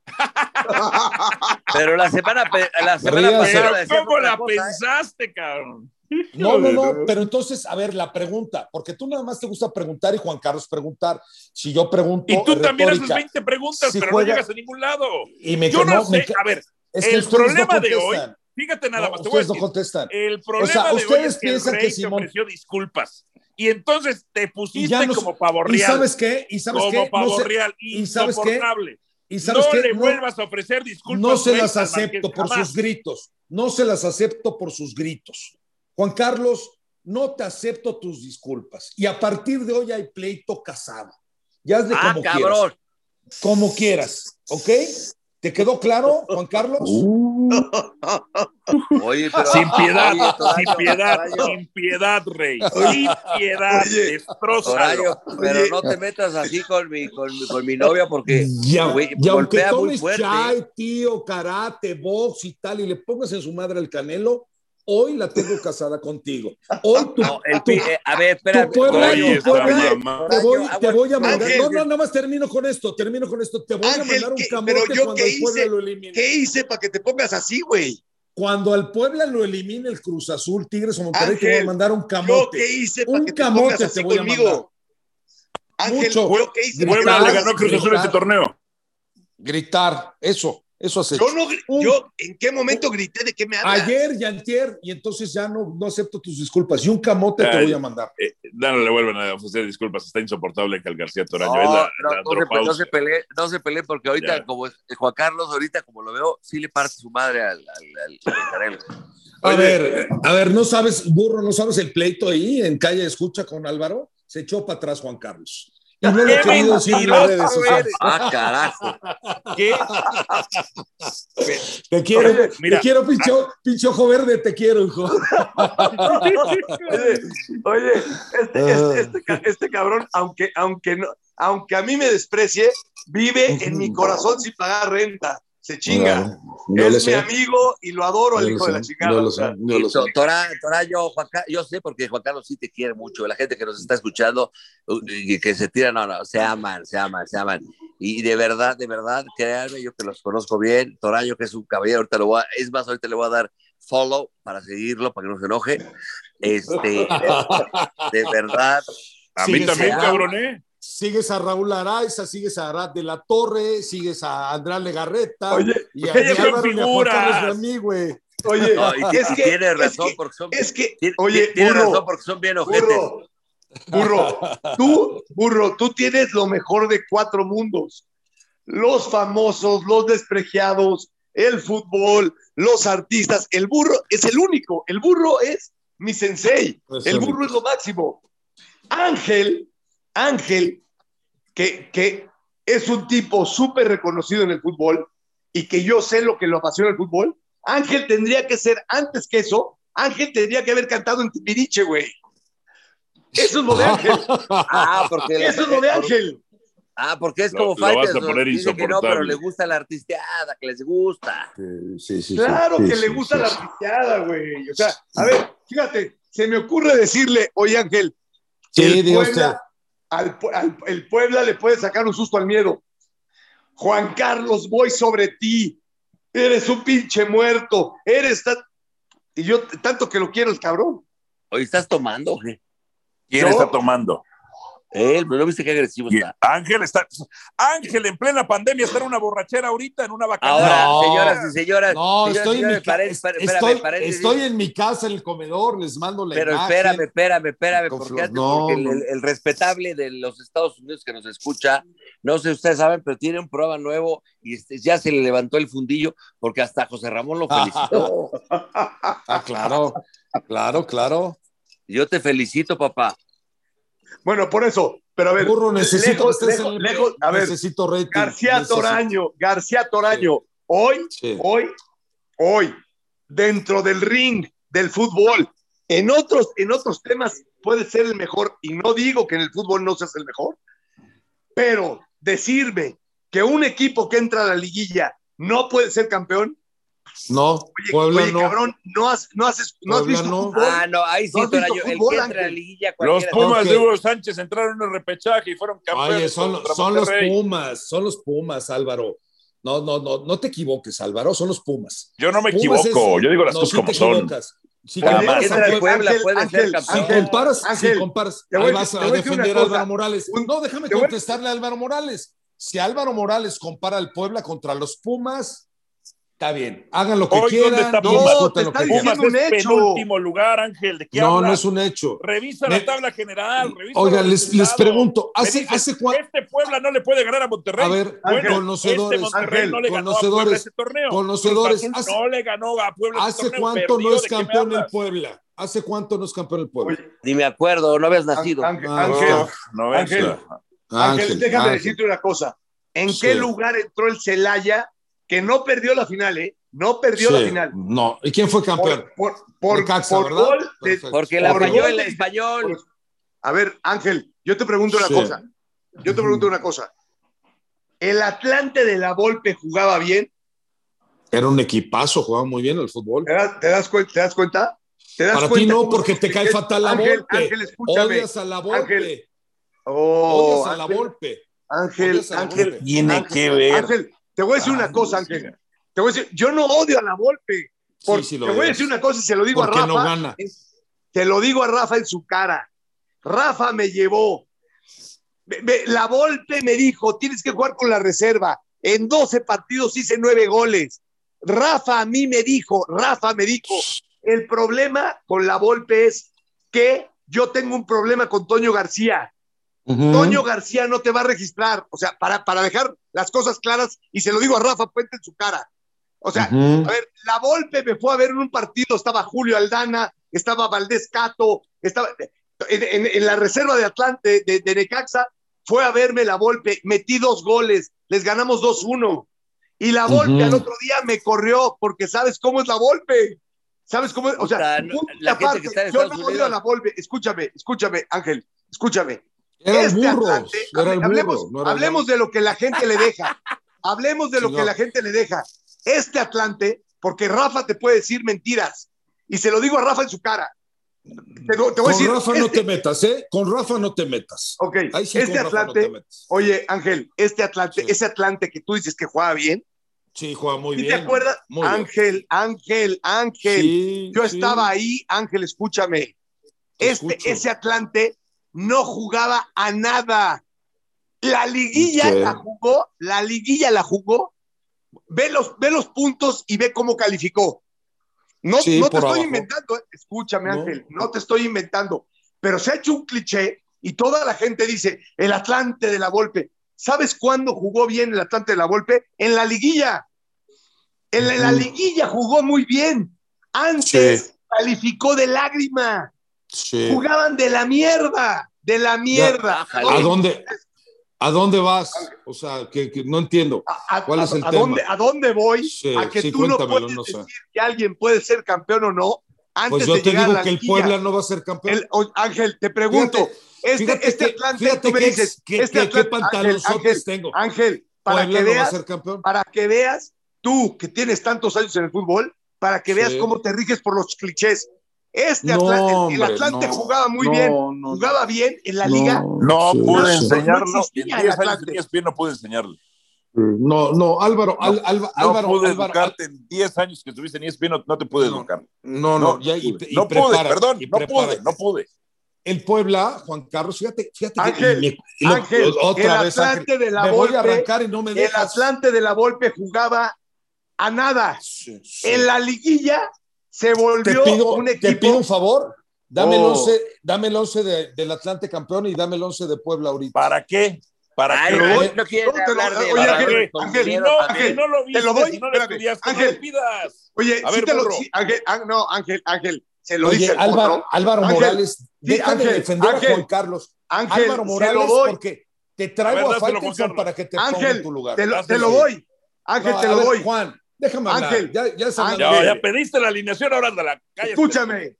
Speaker 4: Pero la semana, la semana pasada
Speaker 1: ¿cómo la
Speaker 4: cosa, ¿eh?
Speaker 1: pensaste, cabrón?
Speaker 3: No, no, no, pero entonces, a ver, la pregunta, porque tú nada más te gusta preguntar y Juan Carlos preguntar. Si yo pregunto,
Speaker 1: Y tú también haces
Speaker 3: retórica.
Speaker 1: 20 preguntas,
Speaker 3: Si
Speaker 1: pero
Speaker 3: juega-
Speaker 1: no llegas a ningún lado.
Speaker 3: Y me
Speaker 1: Yo no sé, a ver,
Speaker 3: es
Speaker 1: el
Speaker 3: ustedes
Speaker 1: problema
Speaker 3: no
Speaker 1: de hoy, fíjate nada
Speaker 3: No,
Speaker 1: más, te voy a
Speaker 3: ustedes no
Speaker 1: decir,
Speaker 3: contestan.
Speaker 1: el problema
Speaker 3: sea,
Speaker 1: de hoy
Speaker 3: ustedes
Speaker 1: es que el
Speaker 3: piensan
Speaker 1: rey
Speaker 3: que
Speaker 1: te
Speaker 3: Simón-
Speaker 1: ofreció disculpas. Y entonces te pusiste
Speaker 3: no-
Speaker 1: como pavo
Speaker 3: ¿Y
Speaker 1: real.
Speaker 3: sabes qué? ¿Y sabes
Speaker 1: como
Speaker 3: qué?
Speaker 1: pavo
Speaker 3: No
Speaker 1: real,
Speaker 3: ¿y sabes qué? ¿Y sabes
Speaker 1: no
Speaker 3: qué?
Speaker 1: le
Speaker 3: No-
Speaker 1: vuelvas a ofrecer disculpas.
Speaker 3: No se las acepto por
Speaker 1: jamás.
Speaker 3: sus gritos. No se las acepto por sus gritos. Juan Carlos, no te acepto tus disculpas. Y a partir de hoy hay pleito casado. Ya hazle
Speaker 4: Ah,
Speaker 3: como
Speaker 4: cabrón.
Speaker 3: quieras. Como quieras. ¿Ok? ¿Te quedó claro, Juan Carlos?
Speaker 4: Oye, pero.
Speaker 1: Sin piedad,
Speaker 4: Oye, Torayo,
Speaker 1: sin piedad,
Speaker 4: Torayo,
Speaker 1: sin piedad, rey. Sin piedad,
Speaker 2: Oye,
Speaker 1: destrózalo.
Speaker 4: Torayo, pero
Speaker 2: Oye.
Speaker 4: no te metas así con mi, con, mi- con mi novia porque.
Speaker 3: Ya,
Speaker 4: güey,
Speaker 3: y aunque
Speaker 4: golpea muy fuerte.
Speaker 3: chai, tío, karate, box y tal, y le pongas en su madre el canelo, hoy la tengo casada contigo. Hoy tú,
Speaker 4: No, el
Speaker 3: tú-
Speaker 4: eh, a ver, espera.
Speaker 3: te te voy a mandar.
Speaker 2: Ángel.
Speaker 3: No, no, nada más termino con esto, termino con esto. Te voy a
Speaker 2: Ángel,
Speaker 3: mandar un
Speaker 2: ¿qué-
Speaker 3: camote
Speaker 2: pero yo
Speaker 3: cuando
Speaker 2: qué
Speaker 3: el Puebla
Speaker 2: hice?
Speaker 3: lo elimine.
Speaker 2: ¿Qué hice para que te pongas así, güey?
Speaker 3: Cuando al Puebla lo elimine el Cruz Azul, Tigres o Monterrey, te voy a
Speaker 2: Ángel,
Speaker 3: mandar un
Speaker 2: ¿Yo
Speaker 3: camote.
Speaker 2: qué hice para
Speaker 3: Un
Speaker 2: que te
Speaker 3: camote
Speaker 2: pongas
Speaker 3: te
Speaker 2: así
Speaker 3: voy a mandar.
Speaker 2: conmigo? Ángel,
Speaker 3: Mucho.
Speaker 2: ¿yo qué hice? para que
Speaker 1: Puebla
Speaker 2: te
Speaker 1: le ganó a
Speaker 2: así
Speaker 1: Cruz Azul este torneo.
Speaker 3: Gritar, eso, eso hecho.
Speaker 2: Yo no,
Speaker 3: Un-
Speaker 2: yo, ¿en qué momento grité? ¿De qué me hablas?
Speaker 3: Ayer y antier, y entonces ya no, no acepto tus disculpas. Y un camote te
Speaker 1: Ay.
Speaker 3: voy a mandar.
Speaker 1: Eh, no, no le vuelven a ofrecer disculpas. Está insoportable que al García Toraño.
Speaker 4: No,
Speaker 1: es la,
Speaker 4: no,
Speaker 1: la
Speaker 4: no se, no se pelee, no se pelee porque ahorita,
Speaker 1: Ya.
Speaker 4: como es- Juan Carlos, ahorita como lo veo, sí le parte su madre al, al, al- al.
Speaker 3: A ver, a ver, ¿no sabes, burro, no sabes el pleito ahí en calle Escucha con Álvaro? Se echó para atrás Juan Carlos. Y no lo he
Speaker 1: ¡Qué
Speaker 3: querido decir en las redes sociales.
Speaker 4: Ah, carajo.
Speaker 1: ¿Qué?
Speaker 3: Te quiero,
Speaker 1: Oye, mira.
Speaker 3: te quiero, pincho, pincho ojo verde, te quiero, hijo.
Speaker 2: Oye, este, este, este ca- este cabrón, aunque, aunque, no, aunque a mí me desprecie, vive en mi corazón sin pagar renta. Se chinga.
Speaker 6: No
Speaker 2: es
Speaker 6: lo
Speaker 2: mi
Speaker 6: sé.
Speaker 2: amigo y lo adoro al hijo de la chingada.
Speaker 6: no lo
Speaker 2: o sea,
Speaker 6: sé, no lo
Speaker 4: Y
Speaker 6: sé.
Speaker 4: to- Tora- Torayo, Juan yo sé porque Juan Carlos sí te quiere mucho, la gente que nos está escuchando y que se tira, no, no, se aman, se aman, se aman. Y de verdad, de verdad, créanme, yo que los conozco bien, Torayo que es un caballero, ahorita lo voy a, es más, ahorita le voy a dar follow para seguirlo, para que no se enoje. Este, de verdad,
Speaker 1: A mí también, ¿eh?
Speaker 3: Sigues a Raúl Araiza, sigues a Arad de la Torre, sigues a Andrés Legarreta.
Speaker 2: Oye,
Speaker 3: y a,
Speaker 1: son figuras.
Speaker 3: Güey.
Speaker 2: Oye,
Speaker 4: no, y,
Speaker 2: es
Speaker 4: y
Speaker 2: que,
Speaker 4: tiene
Speaker 2: es
Speaker 4: razón
Speaker 2: que-
Speaker 4: porque son,
Speaker 2: es que,
Speaker 4: tiene,
Speaker 2: oye,
Speaker 4: tiene
Speaker 2: burro,
Speaker 4: razón porque son bien ojetes.
Speaker 2: burro, burro, tú, burro, tú tienes lo mejor de cuatro mundos. Los famosos, los despreciados, el fútbol, los artistas. El burro es el único. El burro es mi sensei.
Speaker 3: Es
Speaker 2: El
Speaker 3: único.
Speaker 2: burro es lo máximo. Ángel, Ángel, que, que es un tipo súper reconocido en el fútbol y que yo sé lo que lo apasiona el fútbol. Ángel tendría que ser, antes que eso, Ángel tendría que haber cantado en Timbiriche, güey. Eso es lo de Ángel.
Speaker 4: Ah, porque
Speaker 2: Eso es lo de Ángel.
Speaker 4: Ah, porque es como
Speaker 1: lo vas a
Speaker 4: Fighters,
Speaker 1: poner
Speaker 4: dice que no, pero le gusta la artisteada, que les gusta.
Speaker 6: Sí, sí, sí,
Speaker 2: Claro
Speaker 6: sí,
Speaker 2: que
Speaker 6: sí,
Speaker 2: le gusta
Speaker 6: sí.
Speaker 2: la artisteada, güey. O sea, a ver, fíjate, se me ocurre decirle, oye Ángel,
Speaker 3: Sí,
Speaker 2: el
Speaker 3: diga
Speaker 2: Puebla,
Speaker 3: usted.
Speaker 2: Al, el Puebla le puede sacar un susto al miedo. Juan Carlos, voy sobre ti. Eres un pinche muerto. Eres tan... Y yo tanto que lo quiero el cabrón.
Speaker 4: Hoy estás tomando, güey.
Speaker 1: ¿Quién
Speaker 2: Yo-
Speaker 1: está tomando?
Speaker 4: Él, ¿no viste qué agresivo
Speaker 1: Y
Speaker 4: está?
Speaker 1: Ángel está. Ángel en plena pandemia está en una borrachera ahorita, en una vacanada.
Speaker 4: Ahora,
Speaker 3: No.
Speaker 4: señoras y señoras,
Speaker 3: No,
Speaker 4: señoras
Speaker 3: estoy en, mi
Speaker 4: espérame,
Speaker 3: estoy, en mi casa en el comedor, les mando la
Speaker 4: Pero
Speaker 3: imagen.
Speaker 4: espérame, espérame, espérame, porque,
Speaker 3: flor-
Speaker 4: antes,
Speaker 3: no,
Speaker 4: porque el,
Speaker 3: no.
Speaker 4: el- el respetable de los Estados Unidos que nos escucha, no sé si ustedes saben, pero tiene un programa nuevo y este, ya se le levantó el fundillo porque hasta José Ramón lo felicitó.
Speaker 3: Ah, claro, claro, claro.
Speaker 4: Yo te felicito, papá.
Speaker 2: Bueno, por eso, pero a ver,
Speaker 3: Burro, necesito
Speaker 2: lejos, lejos,
Speaker 3: el-
Speaker 2: lejos, a ver,
Speaker 3: necesito rating.
Speaker 2: García
Speaker 3: necesito.
Speaker 2: Toraño, García Toraño, hoy,
Speaker 3: Sí.
Speaker 2: hoy, hoy, dentro del ring del fútbol, en otros, en otros temas puede ser el mejor, y no digo que en el fútbol no seas el mejor, pero decirme que un equipo que entra a la liguilla no puede ser campeón,
Speaker 3: No,
Speaker 2: oye,
Speaker 3: Puebla
Speaker 2: oye,
Speaker 3: no.
Speaker 2: cabrón, no has, no no has visto
Speaker 3: no.
Speaker 2: fútbol.
Speaker 4: Ah, no, ahí sí,
Speaker 2: ¿No
Speaker 4: el que entra a la
Speaker 2: Ángel?
Speaker 4: liguilla
Speaker 1: Los. Pumas de Hugo Sánchez entraron en el repechaje y fueron campeones.
Speaker 3: Oye, son, los. Pumas, son los Pumas, Álvaro. No, no, no, no te equivoques, Álvaro, son los Pumas.
Speaker 1: Yo no me
Speaker 3: Pumas
Speaker 1: equivoco,
Speaker 3: es-
Speaker 1: yo digo las
Speaker 3: no,
Speaker 1: cosas
Speaker 3: sí
Speaker 1: como son.
Speaker 3: Si comparas, a
Speaker 4: Puebla, puede ser
Speaker 3: si
Speaker 4: campeón.
Speaker 3: Comparas,
Speaker 2: Ángel,
Speaker 3: si comparas,
Speaker 2: te voy
Speaker 3: ahí
Speaker 2: a-
Speaker 3: vas a defender a. Álvaro Morales. No, déjame contestarle a Álvaro Morales. Si Álvaro Morales compara al Puebla contra los Pumas, está bien. Hagan lo que
Speaker 1: Hoy, ¿dónde
Speaker 3: quieran.
Speaker 1: está
Speaker 3: discutan
Speaker 2: te
Speaker 3: lo
Speaker 2: está
Speaker 3: que
Speaker 2: diciendo.
Speaker 1: Pumas
Speaker 2: un
Speaker 1: es
Speaker 2: hecho.
Speaker 1: penúltimo lugar, Ángel. ¿De qué
Speaker 3: No,
Speaker 1: hablas?
Speaker 3: no es un hecho.
Speaker 1: Revisa
Speaker 3: Me-
Speaker 1: la tabla general. Revisa
Speaker 3: Oigan, les, les pregunto, ¿hace,
Speaker 1: dices,
Speaker 3: hace cuánto?
Speaker 1: Este Puebla no le puede ganar a Monterrey.
Speaker 3: A ver, conocedores,
Speaker 1: este Monterrey
Speaker 2: Ángel,
Speaker 1: no le ganó a
Speaker 3: conocedores,
Speaker 1: Puebla ese torneo.
Speaker 3: conocedores, hace-
Speaker 1: no le ganó a Puebla ese
Speaker 3: ¿Hace
Speaker 1: torneo.
Speaker 3: cuánto no es
Speaker 1: ¿de qué me
Speaker 3: campeón el? Puebla? ¿Hace cuánto no es campeón el Puebla?
Speaker 2: Oye,
Speaker 4: Ni me acuerdo, no habías nacido.
Speaker 2: Ángel,
Speaker 3: Ah,
Speaker 1: no ves.
Speaker 2: Ángel. Ángel, déjame decirte una cosa. ¿En
Speaker 3: Sí.
Speaker 2: qué lugar entró el Celaya que no perdió la final, eh? No perdió
Speaker 3: Sí,
Speaker 2: la final.
Speaker 3: No. ¿Y quién fue campeón?
Speaker 2: Por, por, por,
Speaker 3: Necaxa,
Speaker 2: por
Speaker 3: ¿verdad?
Speaker 2: gol de-.
Speaker 4: Porque la
Speaker 2: Por
Speaker 4: falló el español.
Speaker 2: A ver, Ángel, yo te pregunto una
Speaker 3: Sí.
Speaker 2: cosa. Yo te pregunto una cosa. ¿El Atlante de la Volpe jugaba bien?
Speaker 3: Era un equipazo, jugaba muy bien el fútbol.
Speaker 2: ¿Te das, te das cuen- te das cuenta? ¿Te das
Speaker 3: Para ti no, porque te cae fatal la
Speaker 2: Ángel,
Speaker 3: Volpe.
Speaker 2: Ángel, escúchame.
Speaker 3: Odias a la Volpe.
Speaker 2: Ángel. Oh,
Speaker 3: Odias a la
Speaker 2: Ángel,
Speaker 3: Volpe.
Speaker 2: Ángel, Ángel.
Speaker 1: Tiene
Speaker 2: Ángel,
Speaker 1: que ver.
Speaker 2: Ángel, te voy a decir una cosa. Ángel. Te voy a decir, yo no odio a la Volpe. Por-
Speaker 3: Sí, sí
Speaker 2: te voy a decir una cosa y se lo digo a
Speaker 3: Porque
Speaker 2: Rafa.
Speaker 3: no gana.
Speaker 2: Te lo digo a Rafa en su cara. Rafa me llevó. Me- me- la Volpe me dijo, tienes que jugar con la reserva. En 12 partidos hice nueve goles. Rafa a mí me dijo, Rafa me dijo, el problema con la Volpe es que yo tengo un problema con Toño García. Toño García no te va a registrar. O sea, para, para dejar las cosas claras, y se lo digo a Rafa Puente en su cara. O sea, a ver, la Volpe me fue a ver en un partido, estaba Julio Aldana, estaba Valdés Cato, estaba en, en- en la reserva de Atlante, de, de Necaxa, fue a verme la Volpe, metí dos goles, les ganamos 2-1. Y la Volpe
Speaker 3: Ujú.
Speaker 2: al otro día me corrió, porque sabes cómo es la Volpe. ¿Sabes cómo es? O sea, y
Speaker 4: la gente
Speaker 2: aparte,
Speaker 4: que está en
Speaker 2: yo no odio a la Volpe. Escúchame, escúchame, Ángel, escúchame. Este. Atlante,
Speaker 3: Era el burro.
Speaker 2: hablemos
Speaker 3: no era
Speaker 2: hablemos de lo que la gente le deja. Hablemos de lo que la gente le deja. este Atlante, porque Rafa te puede decir mentiras, y se lo digo a Rafa en su cara. Te, te voy a
Speaker 3: Con
Speaker 2: decir,
Speaker 3: Rafa no
Speaker 2: este-
Speaker 3: te metas, ¿eh? Con Rafa no te metas.
Speaker 2: Ok,
Speaker 3: Ahí sí
Speaker 2: este
Speaker 3: no
Speaker 2: Atlante, oye Ángel, este Atlante,
Speaker 3: Sí.
Speaker 2: ese Atlante que tú dices que juega bien,
Speaker 3: Sí, juega muy
Speaker 2: ¿sí
Speaker 3: bien.
Speaker 2: ¿te acuerdas?
Speaker 3: Muy bien.
Speaker 2: Ángel, Ángel, Ángel,
Speaker 3: Sí,
Speaker 2: yo estaba ahí, Ángel, escúchame.
Speaker 3: Te
Speaker 2: Este,
Speaker 3: escucho.
Speaker 2: ese Atlante no jugaba a nada. La liguilla la jugó, la liguilla la jugó. Ve los, ve los puntos y ve cómo calificó. No,
Speaker 3: Sí,
Speaker 2: no te estoy
Speaker 3: abajo.
Speaker 2: inventando, eh. escúchame,
Speaker 3: No.
Speaker 2: Ángel, no te estoy inventando. Pero se ha hecho un cliché y toda la gente dice el Atlante de la Volpe. ¿Sabes cuándo jugó bien el Atlante de la Volpe? En la liguilla. En la, en la
Speaker 3: Ujú.
Speaker 2: liguilla jugó muy bien. Antes calificó de lágrima.
Speaker 3: Sí.
Speaker 2: Jugaban de la mierda, de la mierda.
Speaker 3: ¿A dónde, ¿A dónde vas? O sea, que, que no entiendo.
Speaker 2: ¿A, a-
Speaker 3: ¿Cuál es el
Speaker 2: a
Speaker 3: tema?
Speaker 2: dónde, ¿A dónde voy?
Speaker 3: Sí,
Speaker 2: a que
Speaker 3: sí,
Speaker 2: tú no puedes
Speaker 3: no sé.
Speaker 2: decir que alguien puede ser campeón o no antes
Speaker 3: Pues yo
Speaker 2: de
Speaker 3: te digo que el. Puebla no va a ser campeón.
Speaker 2: El- o- Ángel, te pregunto,
Speaker 3: Fíjate,
Speaker 2: este,
Speaker 3: fíjate
Speaker 2: este
Speaker 3: que-
Speaker 2: Atlante,
Speaker 3: fíjate
Speaker 2: tú me
Speaker 3: que-
Speaker 2: dices,
Speaker 3: que-
Speaker 2: este
Speaker 3: que- qué
Speaker 2: Atlante,
Speaker 3: pantalonzotes
Speaker 2: Ángel, Ángel,
Speaker 3: tengo.
Speaker 2: Ángel, para
Speaker 3: Puebla
Speaker 2: que
Speaker 3: no va a
Speaker 2: veas,
Speaker 3: ser campeón.
Speaker 2: para que veas, tú que tienes tantos años en el fútbol, para que veas
Speaker 3: Sí.
Speaker 2: cómo te riges por los clichés. Este
Speaker 3: No,
Speaker 2: Atlante, el
Speaker 3: hombre,
Speaker 2: Atlante
Speaker 3: no,
Speaker 2: jugaba muy
Speaker 3: no,
Speaker 2: bien,
Speaker 3: no, no.
Speaker 2: jugaba bien en la liga.
Speaker 1: No
Speaker 3: sí,
Speaker 1: pude enseñarlo.
Speaker 2: No
Speaker 1: en
Speaker 2: el
Speaker 1: 10 años en ESPN no pude enseñarlo.
Speaker 3: No, no, Álvaro, Al- Alba-
Speaker 1: No
Speaker 3: Álvaro,
Speaker 1: pude
Speaker 3: Álvaro,
Speaker 1: educarte en 10 años que estuviste en ESPN, no, no te pude
Speaker 3: No,
Speaker 1: educar.
Speaker 3: No, no, ya, y, y
Speaker 1: no pude, perdón,
Speaker 3: y
Speaker 1: no pude, no pude.
Speaker 3: El Puebla, Juan Carlos, fíjate, fíjate que
Speaker 2: Ángel,
Speaker 3: y me- lo-
Speaker 2: Ángel,
Speaker 3: otra
Speaker 2: el
Speaker 3: vez,
Speaker 2: Atlante
Speaker 3: Ángel,
Speaker 2: de la
Speaker 3: me voy a
Speaker 2: Volpe,
Speaker 3: arrancar y no me
Speaker 2: El
Speaker 3: dejas.
Speaker 2: Atlante de la Volpe jugaba a nada.
Speaker 3: Sí, sí.
Speaker 2: En la liguilla se
Speaker 3: te
Speaker 2: volvió
Speaker 3: pido,
Speaker 2: un
Speaker 3: te
Speaker 2: equipo.
Speaker 3: pido un favor, dame el
Speaker 2: Oh.
Speaker 3: 11, dame el 11 de- del Atlante campeón y dame el 11 de Puebla ahorita.
Speaker 1: ¿Para qué? ¿Para
Speaker 4: Ay,
Speaker 1: qué?
Speaker 2: lo
Speaker 4: no,
Speaker 2: voy-
Speaker 4: no quieren
Speaker 2: no, te lo-
Speaker 4: hablar de
Speaker 2: oye,
Speaker 4: la
Speaker 2: Ángel, Ángel,
Speaker 1: Si no, si no lo viste,
Speaker 2: Te lo doy,
Speaker 1: si no lo estudiaste,
Speaker 2: Ángel.
Speaker 1: no lo pidas.
Speaker 2: Oye,
Speaker 1: A
Speaker 2: sí
Speaker 1: ver,
Speaker 2: te lo, sí, Ángel, ah, no, Ángel, Ángel, se lo
Speaker 3: Oye,
Speaker 2: dice el
Speaker 3: Álvaro,
Speaker 2: otro.
Speaker 3: Álvaro
Speaker 2: Ángel,
Speaker 3: Morales, deja
Speaker 2: Ángel,
Speaker 3: de defender
Speaker 2: Ángel,
Speaker 3: a Juan Carlos.
Speaker 2: Ángel,
Speaker 3: Álvaro
Speaker 2: se lo
Speaker 3: Morales,
Speaker 2: doy.
Speaker 3: porque te
Speaker 1: A ver,
Speaker 3: traigo a, Faitelson para que te ponga
Speaker 2: Ángel,
Speaker 3: en tu lugar.
Speaker 2: te lo, te lo doy. Ángel,
Speaker 3: No,
Speaker 2: te lo
Speaker 3: ver,
Speaker 2: doy.
Speaker 3: Juan, déjame hablar.
Speaker 2: Ángel,
Speaker 3: ya, ya
Speaker 2: Ángel.
Speaker 1: Ya, ya pediste la alineación, ahora la cállate.
Speaker 2: Escúchame.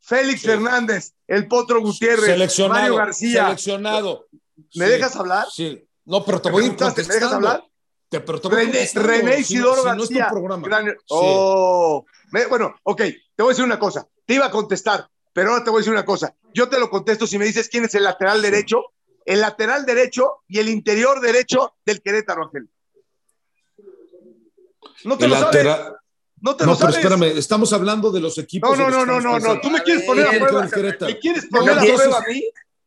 Speaker 2: Félix
Speaker 3: Sí.
Speaker 2: Fernández, el Potro Gutiérrez,
Speaker 3: seleccionado,
Speaker 2: Mario García.
Speaker 3: seleccionado.
Speaker 2: ¿Me
Speaker 3: Sí,
Speaker 2: dejas hablar?
Speaker 3: Sí. No, pero te
Speaker 2: ¿Me
Speaker 3: voy a ir
Speaker 2: ¿Me dejas hablar?
Speaker 3: Te, pero te voy
Speaker 2: René, René
Speaker 3: si
Speaker 2: Isidoro
Speaker 3: si no es tu
Speaker 2: García.
Speaker 3: programa.
Speaker 2: gran-
Speaker 3: Sí.
Speaker 2: Oh. Me- bueno, ok, te voy a decir una cosa. Te iba a contestar, pero ahora te voy a decir una cosa. Yo te lo contesto si me dices quién es el lateral derecho, el lateral derecho y el interior derecho del Querétaro, Ángel. No te
Speaker 3: El
Speaker 2: lo sabes.
Speaker 3: lateral-
Speaker 2: No te
Speaker 3: No,
Speaker 2: lo
Speaker 3: pero
Speaker 2: sabes.
Speaker 3: espérame, estamos hablando de los equipos.
Speaker 2: No, no, no, no, no, no. Tú me quieres poner a
Speaker 4: ¿quién
Speaker 2: prueba. ¿Me quieres
Speaker 3: No,
Speaker 2: poner a prueba a mí?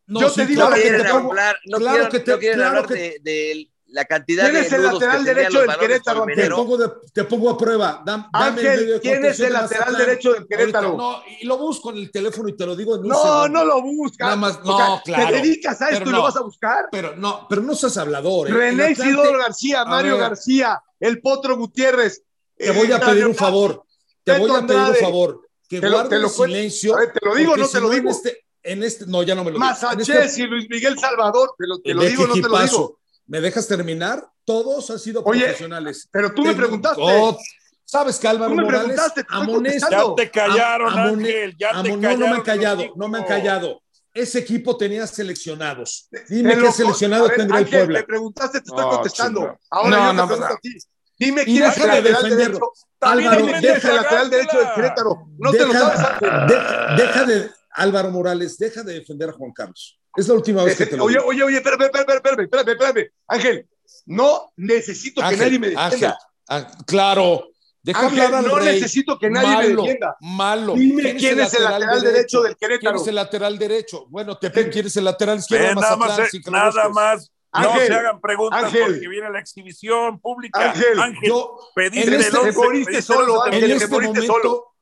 Speaker 3: No,
Speaker 2: Yo
Speaker 3: sí,
Speaker 2: te digo
Speaker 3: claro que
Speaker 2: que
Speaker 3: te
Speaker 4: hablar, no
Speaker 3: claro
Speaker 4: quieren,
Speaker 3: que te-
Speaker 4: no
Speaker 3: claro
Speaker 4: hablar
Speaker 3: que-
Speaker 4: de, de la cantidad
Speaker 2: ¿Quién
Speaker 4: de
Speaker 2: es el lateral derecho del Querétaro?
Speaker 3: Te pongo, de- te pongo a prueba. Dam- dame el medio
Speaker 2: Ángel,
Speaker 3: de
Speaker 2: ¿quién es el lateral
Speaker 3: Mazatlán.
Speaker 2: derecho del Querétaro?
Speaker 3: Ahorita, no, y lo busco en el teléfono y te lo digo en un
Speaker 2: No,
Speaker 3: segundo.
Speaker 2: no lo buscas.
Speaker 3: Nada más-
Speaker 2: O
Speaker 3: no,
Speaker 2: sea,
Speaker 3: claro.
Speaker 2: Te dedicas a esto y lo
Speaker 3: no.
Speaker 2: vas a buscar.
Speaker 3: Pero no, pero no seas hablador. ¿eh?
Speaker 2: René Isidoro García, Mario. García, el Potro Gutiérrez.
Speaker 3: Te voy a
Speaker 2: eh,
Speaker 3: pedir un favor. Te voy a pedir un favor. Que
Speaker 2: Te lo-
Speaker 3: guardes
Speaker 2: te lo
Speaker 3: silencio.
Speaker 2: A ver, ¿te lo digo o no te lo
Speaker 3: En
Speaker 2: digo?
Speaker 3: este, en este, no, ya no me lo
Speaker 2: Mazachés
Speaker 3: este-
Speaker 2: y Luis Miguel Salvador, te lo, te lo
Speaker 3: Ve
Speaker 2: digo o no te lo digo.
Speaker 3: ¿Me dejas terminar? Todos han sido
Speaker 2: Oye,
Speaker 3: profesionales.
Speaker 2: Pero tú me
Speaker 3: Tengo-
Speaker 2: preguntaste.
Speaker 3: Oh, ¿Sabes que Álvaro
Speaker 2: Tú me
Speaker 3: Morales
Speaker 2: contestando.
Speaker 1: Ya te callaron,
Speaker 3: Am- amone-
Speaker 1: Ángel. Ya te
Speaker 3: Amo-
Speaker 1: callaron.
Speaker 3: no, me han callado, no me han callado. Ese equipo tenía seleccionados. Dime qué seleccionado
Speaker 2: ver,
Speaker 3: tendría el Puebla.
Speaker 2: Me preguntaste, te estoy
Speaker 3: Oh,
Speaker 2: contestando. Ahora
Speaker 3: No,
Speaker 2: yo te pregunto
Speaker 3: no.
Speaker 2: a ti. Dime quién es el
Speaker 3: deja de
Speaker 2: lateral derecho.
Speaker 3: Álvaro,
Speaker 2: Dime
Speaker 1: tienes
Speaker 2: quién es el lateral derecho del
Speaker 1: sacártela.
Speaker 2: Querétaro. No te lo
Speaker 3: Deja-
Speaker 2: sabes, Ángel.
Speaker 3: de- deja de, Álvaro Morales, deja de defender a Juan Carlos. Es la última vez que te lo
Speaker 2: Oye,
Speaker 3: digo.
Speaker 2: oye, oye, espérame, espérame, espérame, espérame, espérame. Ángel, no necesito que
Speaker 3: Ángel,
Speaker 2: nadie me
Speaker 3: Ángel,
Speaker 2: defienda.
Speaker 3: ah, claro. Deja
Speaker 2: Ángel,
Speaker 3: hablar al
Speaker 2: no
Speaker 3: rey.
Speaker 2: necesito que nadie
Speaker 3: malo,
Speaker 2: me defienda.
Speaker 3: Malo.
Speaker 2: Dime quién es el lateral derecho del
Speaker 3: ¿Quién
Speaker 2: Querétaro.
Speaker 3: es el lateral derecho? Bueno, te quién es el lateral izquierdo de
Speaker 1: nada más, eh,
Speaker 3: que
Speaker 1: nada más. no
Speaker 2: Ángel,
Speaker 1: se hagan preguntas
Speaker 2: Ángel.
Speaker 1: porque viene la exhibición pública.
Speaker 2: Ángel,
Speaker 1: Ángel,
Speaker 3: Yo, en este-
Speaker 1: 11,
Speaker 2: te moriste solo,
Speaker 1: 11, te
Speaker 2: Ángel,
Speaker 3: en
Speaker 2: te moriste
Speaker 3: momento,
Speaker 2: solo.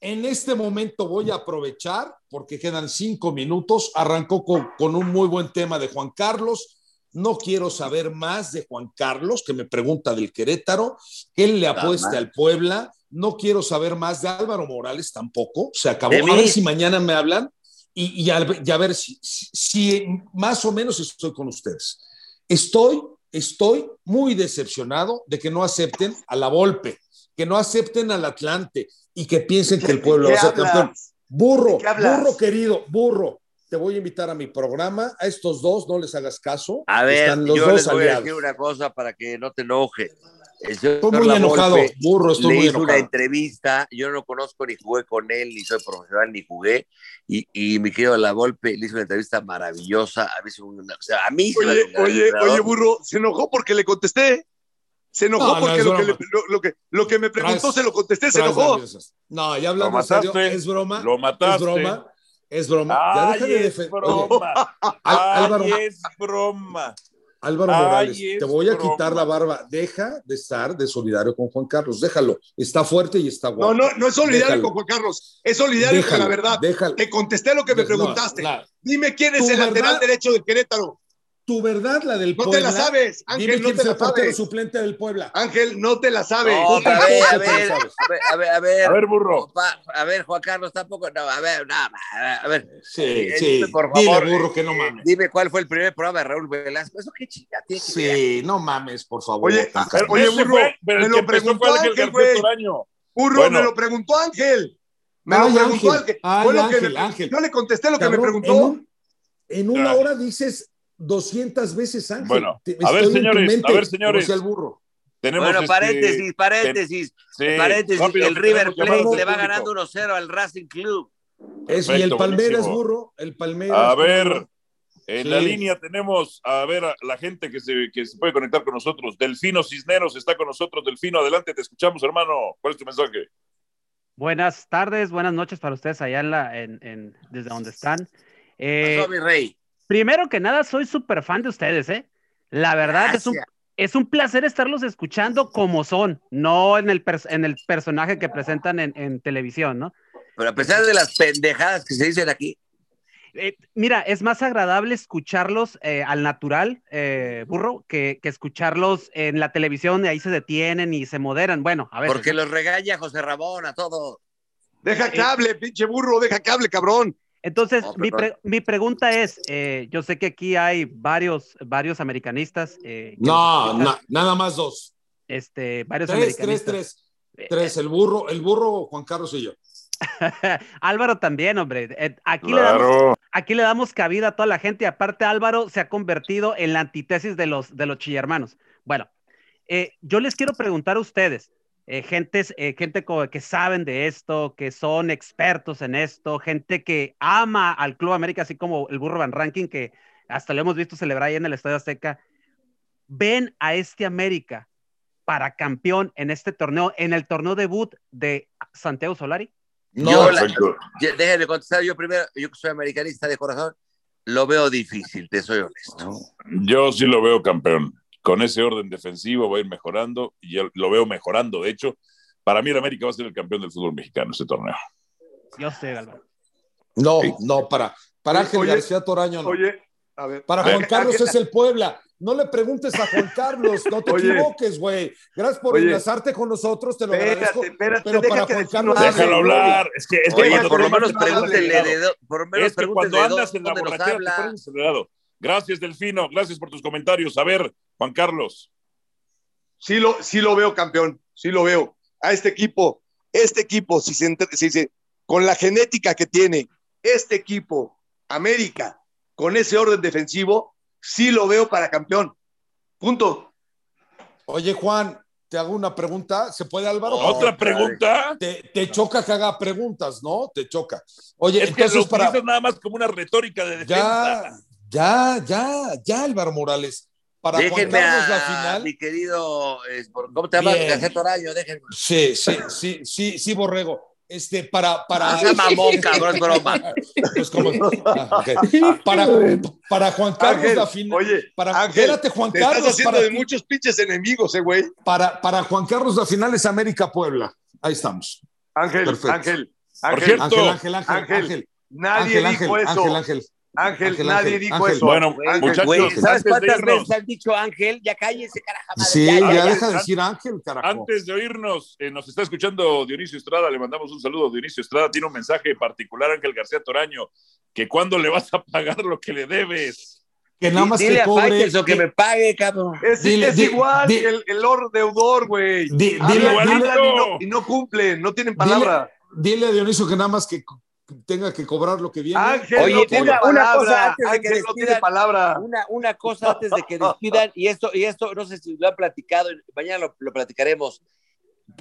Speaker 3: En este momento voy a aprovechar porque quedan cinco minutos. Arrancó con, con un muy buen tema de Juan Carlos. No quiero saber más de Juan Carlos, que me pregunta del Querétaro, que él le apueste
Speaker 4: mal.
Speaker 3: al Puebla. No quiero saber más de Álvaro Morales tampoco. Se acabó. A ver si mañana me hablan y, y a, y a ver si, si- si más o menos estoy con ustedes. Estoy, estoy muy decepcionado de que no acepten a la Volpe, que no acepten al Atlante y que piensen que el pueblo
Speaker 2: ¿Qué
Speaker 3: va a ser
Speaker 2: hablas?
Speaker 3: campeón. Burro, burro querido, burro. Te voy a invitar a mi programa. A estos dos no les hagas caso.
Speaker 4: A ver,
Speaker 3: Están los
Speaker 4: yo
Speaker 3: dos
Speaker 4: les voy a decir una cosa para que no te enoje.
Speaker 3: Estoy muy enojado, burro, estoy
Speaker 4: le
Speaker 3: muy
Speaker 4: hizo una
Speaker 3: enojado.
Speaker 4: entrevista, yo no lo conozco ni jugué con él, ni soy profesional, ni jugué, y, y mi querido La Volpe le hizo una entrevista maravillosa, a mí, se me- o sea, a mí se me
Speaker 2: Oye, oye, oye, burro, se enojó porque le contesté. Se enojó
Speaker 3: No, no,
Speaker 2: porque
Speaker 3: es
Speaker 2: lo, que le- lo, lo que, lo que me preguntó
Speaker 3: Traes-
Speaker 2: se lo contesté, se enojó.
Speaker 3: No, ya hablando en serio, es broma.
Speaker 1: Lo mataste.
Speaker 3: Es broma. Es broma. ya
Speaker 1: Ay,
Speaker 3: deja de. Oye,
Speaker 1: broma. Ay,
Speaker 3: Álvaro,
Speaker 1: es broma.
Speaker 3: Álvaro
Speaker 1: Ay,
Speaker 3: Morales,
Speaker 1: es
Speaker 3: te voy a
Speaker 1: broma.
Speaker 3: quitar la barba. Deja de estar de solidario con Juan Carlos. Déjalo. Está fuerte y está
Speaker 2: No,
Speaker 3: guapo.
Speaker 2: no, no es solidario
Speaker 3: Déjalo.
Speaker 2: con Juan Carlos, es solidario con la verdad.
Speaker 3: Déjalo.
Speaker 2: Te contesté lo que me
Speaker 3: No,
Speaker 2: preguntaste. Dime quién es
Speaker 3: Tu
Speaker 2: el lateral derecho del Querétaro.
Speaker 3: Tu verdad, la del
Speaker 2: No te
Speaker 3: Puebla.
Speaker 2: la sabes,
Speaker 3: Dime
Speaker 2: Ángel, no
Speaker 3: quién
Speaker 2: te
Speaker 3: es
Speaker 2: la sabes.
Speaker 3: suplente del Puebla.
Speaker 2: Ángel, no te la sabes.
Speaker 4: No, a ver, a
Speaker 3: te
Speaker 4: ver, a ver, a ver, a ver,
Speaker 1: burro.
Speaker 4: pa- a ver, Juan Carlos tampoco, no, a ver, no, a ver,
Speaker 3: Sí,
Speaker 4: Eh,
Speaker 3: sí.
Speaker 4: dime, por favor,
Speaker 3: burro, que no
Speaker 4: eh,
Speaker 3: mames.
Speaker 4: dime cuál fue el primer programa de Raúl Velasco, eso qué chinga tiene que?
Speaker 3: Sí, no mames, por favor.
Speaker 2: Oye,
Speaker 1: Pero.
Speaker 2: Oye, burro,
Speaker 1: fue- pero
Speaker 2: me lo preguntó
Speaker 1: Ángel
Speaker 2: güey. Burro,
Speaker 1: Bueno.
Speaker 2: me lo preguntó Ángel. Me
Speaker 3: Ay,
Speaker 2: lo preguntó
Speaker 3: Ángel.
Speaker 2: Ángel.
Speaker 3: Ay,
Speaker 2: Fue lo
Speaker 3: Ángel,
Speaker 2: que me-
Speaker 3: Ángel.
Speaker 2: Yo le contesté lo que me preguntó.
Speaker 3: En, un- en una hora dices 200 veces Ángel.
Speaker 1: Bueno,
Speaker 3: Te-
Speaker 1: a ver, señores,
Speaker 3: mente,
Speaker 1: a ver, señores.
Speaker 3: sea el burro.
Speaker 1: Tenemos
Speaker 4: Bueno,
Speaker 1: este-
Speaker 4: paréntesis, paréntesis,
Speaker 1: sí,
Speaker 4: paréntesis,
Speaker 1: rápido,
Speaker 4: el River Plate le va ganando 1-0 al Racing Club.
Speaker 3: Es, y
Speaker 1: Perfecto,
Speaker 3: el Palmeiras,
Speaker 1: buenísimo.
Speaker 3: burro. El Palmeiras.
Speaker 1: A
Speaker 3: ¿cómo
Speaker 1: ver, en
Speaker 3: Sí.
Speaker 1: la línea tenemos a ver a la gente que se, que se puede conectar con nosotros. Delfino Cisneros está con nosotros. Delfino, adelante, te escuchamos, hermano. ¿Cuál es tu mensaje?
Speaker 6: Buenas tardes, buenas noches para ustedes allá en la, en, en- desde donde están. Eh,
Speaker 4: Pasó, mi rey.
Speaker 6: Primero que nada, soy súper fan de ustedes, ¿eh? La verdad es un, es un placer estarlos escuchando como son, no en el, en el personaje que presentan en, en televisión, ¿no?
Speaker 4: Pero a pesar de las pendejadas que se dicen aquí,
Speaker 6: Eh, mira, es más agradable escucharlos eh, al natural, eh, burro, que, que escucharlos en la televisión y ahí se detienen y se moderan. Bueno, a ver.
Speaker 4: porque los regaña José Ramón a todo.
Speaker 2: Deja que hable, pinche burro, deja que hable, cabrón.
Speaker 6: Entonces,
Speaker 4: No,
Speaker 6: mi, pre- mi pregunta es, eh, yo sé que aquí hay varios, varios americanistas. eh,
Speaker 3: No, na- nada más dos.
Speaker 6: Este, varios
Speaker 3: Tres, tres,
Speaker 6: americanistas.
Speaker 3: tres. Tres, el burro, el burro, Juan Carlos y yo.
Speaker 6: Álvaro también, hombre. Eh, aquí, le damos, aquí le damos cabida a toda la gente. y Aparte, Álvaro se ha convertido en la antítesis de los, de los chillermanos. Bueno, eh, yo les quiero preguntar a ustedes, eh, gentes, eh, gente que saben de esto, que son expertos en esto, gente que ama al Club América, así como el Burro Van Ranking, que hasta lo hemos visto celebrar ahí en el Estadio Azteca. ¿Ven a este América para campeón en este torneo, en el torneo debut de Santiago Solari?
Speaker 3: No,
Speaker 4: Yo la- Déjenme contestar yo primero, yo que soy americanista de corazón, lo veo difícil, te soy honesto.
Speaker 1: Yo sí lo veo campeón. Con ese orden defensivo va a ir mejorando y lo veo mejorando. De hecho, para mí el América va a ser el campeón del fútbol mexicano este torneo.
Speaker 6: Yo sé, Álvaro.
Speaker 3: no,
Speaker 1: Sí.
Speaker 3: no, para, para Ángel
Speaker 2: Oye,
Speaker 3: García Toraño no.
Speaker 2: Oye, a ver.
Speaker 3: Para Juan Carlos es el Puebla. No le preguntes a Juan Carlos, no te
Speaker 2: Oye.
Speaker 3: equivoques, güey. Gracias por enlazarte con nosotros, te lo agradezco.
Speaker 2: Espérate, espérate,
Speaker 3: pero
Speaker 2: deja
Speaker 3: para
Speaker 2: que
Speaker 3: Juan Carlos-.
Speaker 1: Déjalo hablar. Es que, es que
Speaker 2: Oye,
Speaker 1: cuando
Speaker 4: por lo menos
Speaker 1: acelerado,
Speaker 4: de, do- por lo menos
Speaker 1: Es que cuando
Speaker 4: de
Speaker 1: andas en la borrachera te pones acelerado. Gracias, Delfino. Gracias por tus comentarios. A ver, Juan Carlos.
Speaker 2: Sí lo, sí lo veo campeón, sí lo veo. A este equipo, este equipo, si se, entre- si se- con la genética que tiene, este equipo, América, con ese orden defensivo, sí lo veo para campeón. Punto.
Speaker 3: Oye, Juan, te hago una pregunta. ¿Se puede, Álvaro?
Speaker 1: Otra pregunta.
Speaker 3: Te, te choca que haga preguntas, ¿no? Te choca. Oye,
Speaker 1: Es que lo
Speaker 3: entonces para.
Speaker 1: utilizas nada más como una retórica de defensa.
Speaker 3: Ya, ya, ya, ya, Álvaro Morales. Para Juan
Speaker 4: Déjenme
Speaker 3: Carlos la
Speaker 4: a
Speaker 3: final.
Speaker 4: mi querido, ¿cómo te llamas?
Speaker 3: Bien.
Speaker 4: García Toraño, déjenme.
Speaker 3: Sí, sí, sí, sí, sí, Borrego. Este, para, para.
Speaker 4: No sea mamón, cabrón, es broma.
Speaker 3: Pues como. Ah, ok. para, para Juan Carlos
Speaker 2: Ángel,
Speaker 3: la final.
Speaker 2: oye,
Speaker 3: Para,
Speaker 2: Ángel,
Speaker 3: espérate, Juan
Speaker 2: te estás
Speaker 3: Carlos.
Speaker 2: haciendo
Speaker 3: Para,
Speaker 2: de
Speaker 3: ti-
Speaker 2: muchos pinches enemigos, eh, güey.
Speaker 3: para, para Juan Carlos la final es América Puebla. Ahí estamos.
Speaker 2: Ángel,
Speaker 3: Perfecto.
Speaker 2: Ángel,
Speaker 1: Por
Speaker 2: Ángel,
Speaker 1: cierto,
Speaker 3: Ángel, Ángel, Ángel,
Speaker 2: Ángel,
Speaker 3: Ángel.
Speaker 2: nadie
Speaker 3: Ángel,
Speaker 2: dijo
Speaker 3: Ángel,
Speaker 2: eso.
Speaker 3: Ángel, Ángel.
Speaker 2: Ángel,
Speaker 3: Ángel,
Speaker 2: nadie
Speaker 3: Ángel,
Speaker 2: dijo
Speaker 3: Ángel.
Speaker 2: eso.
Speaker 1: Bueno,
Speaker 2: Ángel,
Speaker 1: muchachos,
Speaker 4: Güey, ¿sabes cuántas
Speaker 1: irnos-
Speaker 4: veces han dicho Ángel? Ya cállense, carajo.
Speaker 3: Sí,
Speaker 4: ya,
Speaker 3: ya,
Speaker 4: ya, ya.
Speaker 3: deja de decir Ángel, carajo.
Speaker 1: Antes de oírnos, eh, nos está escuchando Dionisio Estrada, le mandamos un saludo. Dionisio Estrada tiene un mensaje particular a Ángel García Toraño, que cuándo le vas a pagar lo que le debes.
Speaker 3: que nada más
Speaker 4: Dile
Speaker 3: que
Speaker 4: a
Speaker 3: cobre.
Speaker 4: Faitelson que
Speaker 3: di-
Speaker 4: me pague, cabrón.
Speaker 2: Es,
Speaker 3: Dile,
Speaker 2: es
Speaker 3: di-
Speaker 2: igual
Speaker 3: di-
Speaker 2: que el, el Lord deudor, güey. Hablan,
Speaker 3: dile,
Speaker 2: hablan y, no, y no cumplen, no tienen palabra.
Speaker 3: dile a Dionisio que nada más que, tenga que cobrar lo que viene.
Speaker 2: Ángel,
Speaker 4: Oye,
Speaker 2: no tiene
Speaker 4: una- una
Speaker 2: palabra.
Speaker 4: cosa antes de que
Speaker 2: Ángel no tiene
Speaker 4: despidan.
Speaker 2: palabra.
Speaker 4: Una, una cosa antes de que despidan, y esto, y esto no sé si lo han platicado, mañana lo, lo platicaremos.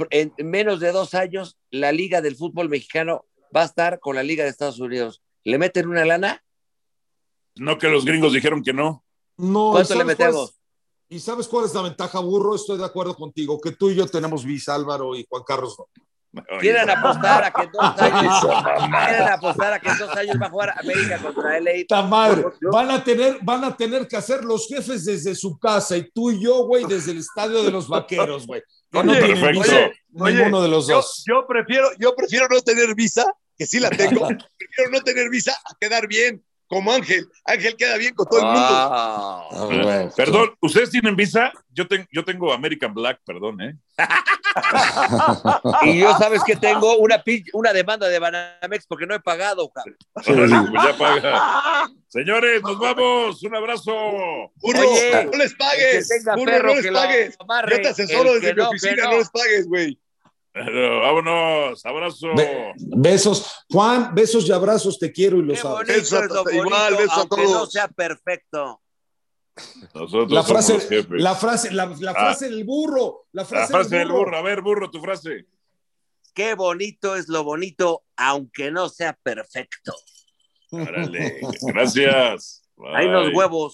Speaker 4: En menos de dos años, la Liga del Fútbol Mexicano va a estar con la Liga de Estados Unidos. ¿Le meten una lana?
Speaker 1: No que los gringos dijeron que no.
Speaker 3: No,
Speaker 4: ¿Cuánto
Speaker 3: ¿y
Speaker 4: le
Speaker 3: sabes cuál es-
Speaker 4: metemos?
Speaker 3: ¿Y sabes cuál es la ventaja, burro? Estoy de acuerdo contigo, que tú y yo tenemos visa, Álvaro y Juan Carlos. no.
Speaker 4: ¿Quieren apostar a que en dos años, quieren apostar a que en dos años va a jugar América contra LA?
Speaker 3: ¡Ta madre! Van a tener, van a tener que hacer los jefes desde su casa y tú y yo, güey, desde el estadio de los vaqueros, güey. No
Speaker 1: perfecto.
Speaker 3: visa
Speaker 2: Oye,
Speaker 3: ninguno de los
Speaker 2: Yo,
Speaker 3: dos.
Speaker 2: yo prefiero, yo prefiero no tener visa, que sí la tengo. prefiero no tener visa a quedar bien, como Ángel. Ángel queda bien con todo el mundo.
Speaker 4: Ah.
Speaker 3: Ah.
Speaker 1: Perdón, ¿ustedes tienen visa? Yo, ten- yo tengo American Black, perdón, ¿eh?
Speaker 4: Y yo sabes que tengo una, una demanda de Banamex porque no he pagado, cabrón.
Speaker 1: Órale, pues ya paga. Señores, nos vamos. Un abrazo.
Speaker 2: Burro,
Speaker 4: Oye,
Speaker 2: no les pagues. Burro,
Speaker 4: perro
Speaker 2: no les pagues.
Speaker 4: amarre,
Speaker 2: Yo te asesoro
Speaker 4: el
Speaker 2: desde mi
Speaker 4: no,
Speaker 2: oficina,
Speaker 4: no.
Speaker 2: no les pagues, güey.
Speaker 1: Vámonos. Abrazo.
Speaker 3: Be- besos. Juan, besos y abrazos, te quiero y lo
Speaker 4: Qué
Speaker 3: sabes.
Speaker 4: bonito
Speaker 2: Besos a
Speaker 4: es lo
Speaker 2: todos, igual, a
Speaker 4: aunque no
Speaker 2: todos.
Speaker 4: sea perfecto.
Speaker 1: Nosotros
Speaker 3: La
Speaker 1: somos
Speaker 3: frase,
Speaker 1: los jefes.
Speaker 3: la frase, la, la
Speaker 1: Ah.
Speaker 3: frase del burro, la
Speaker 1: La frase, del burro. A ver, burro, tu frase.
Speaker 4: Qué bonito es lo bonito, aunque no sea perfecto.
Speaker 1: Órale. Gracias.
Speaker 4: Hay unos
Speaker 1: Bye.
Speaker 4: huevos.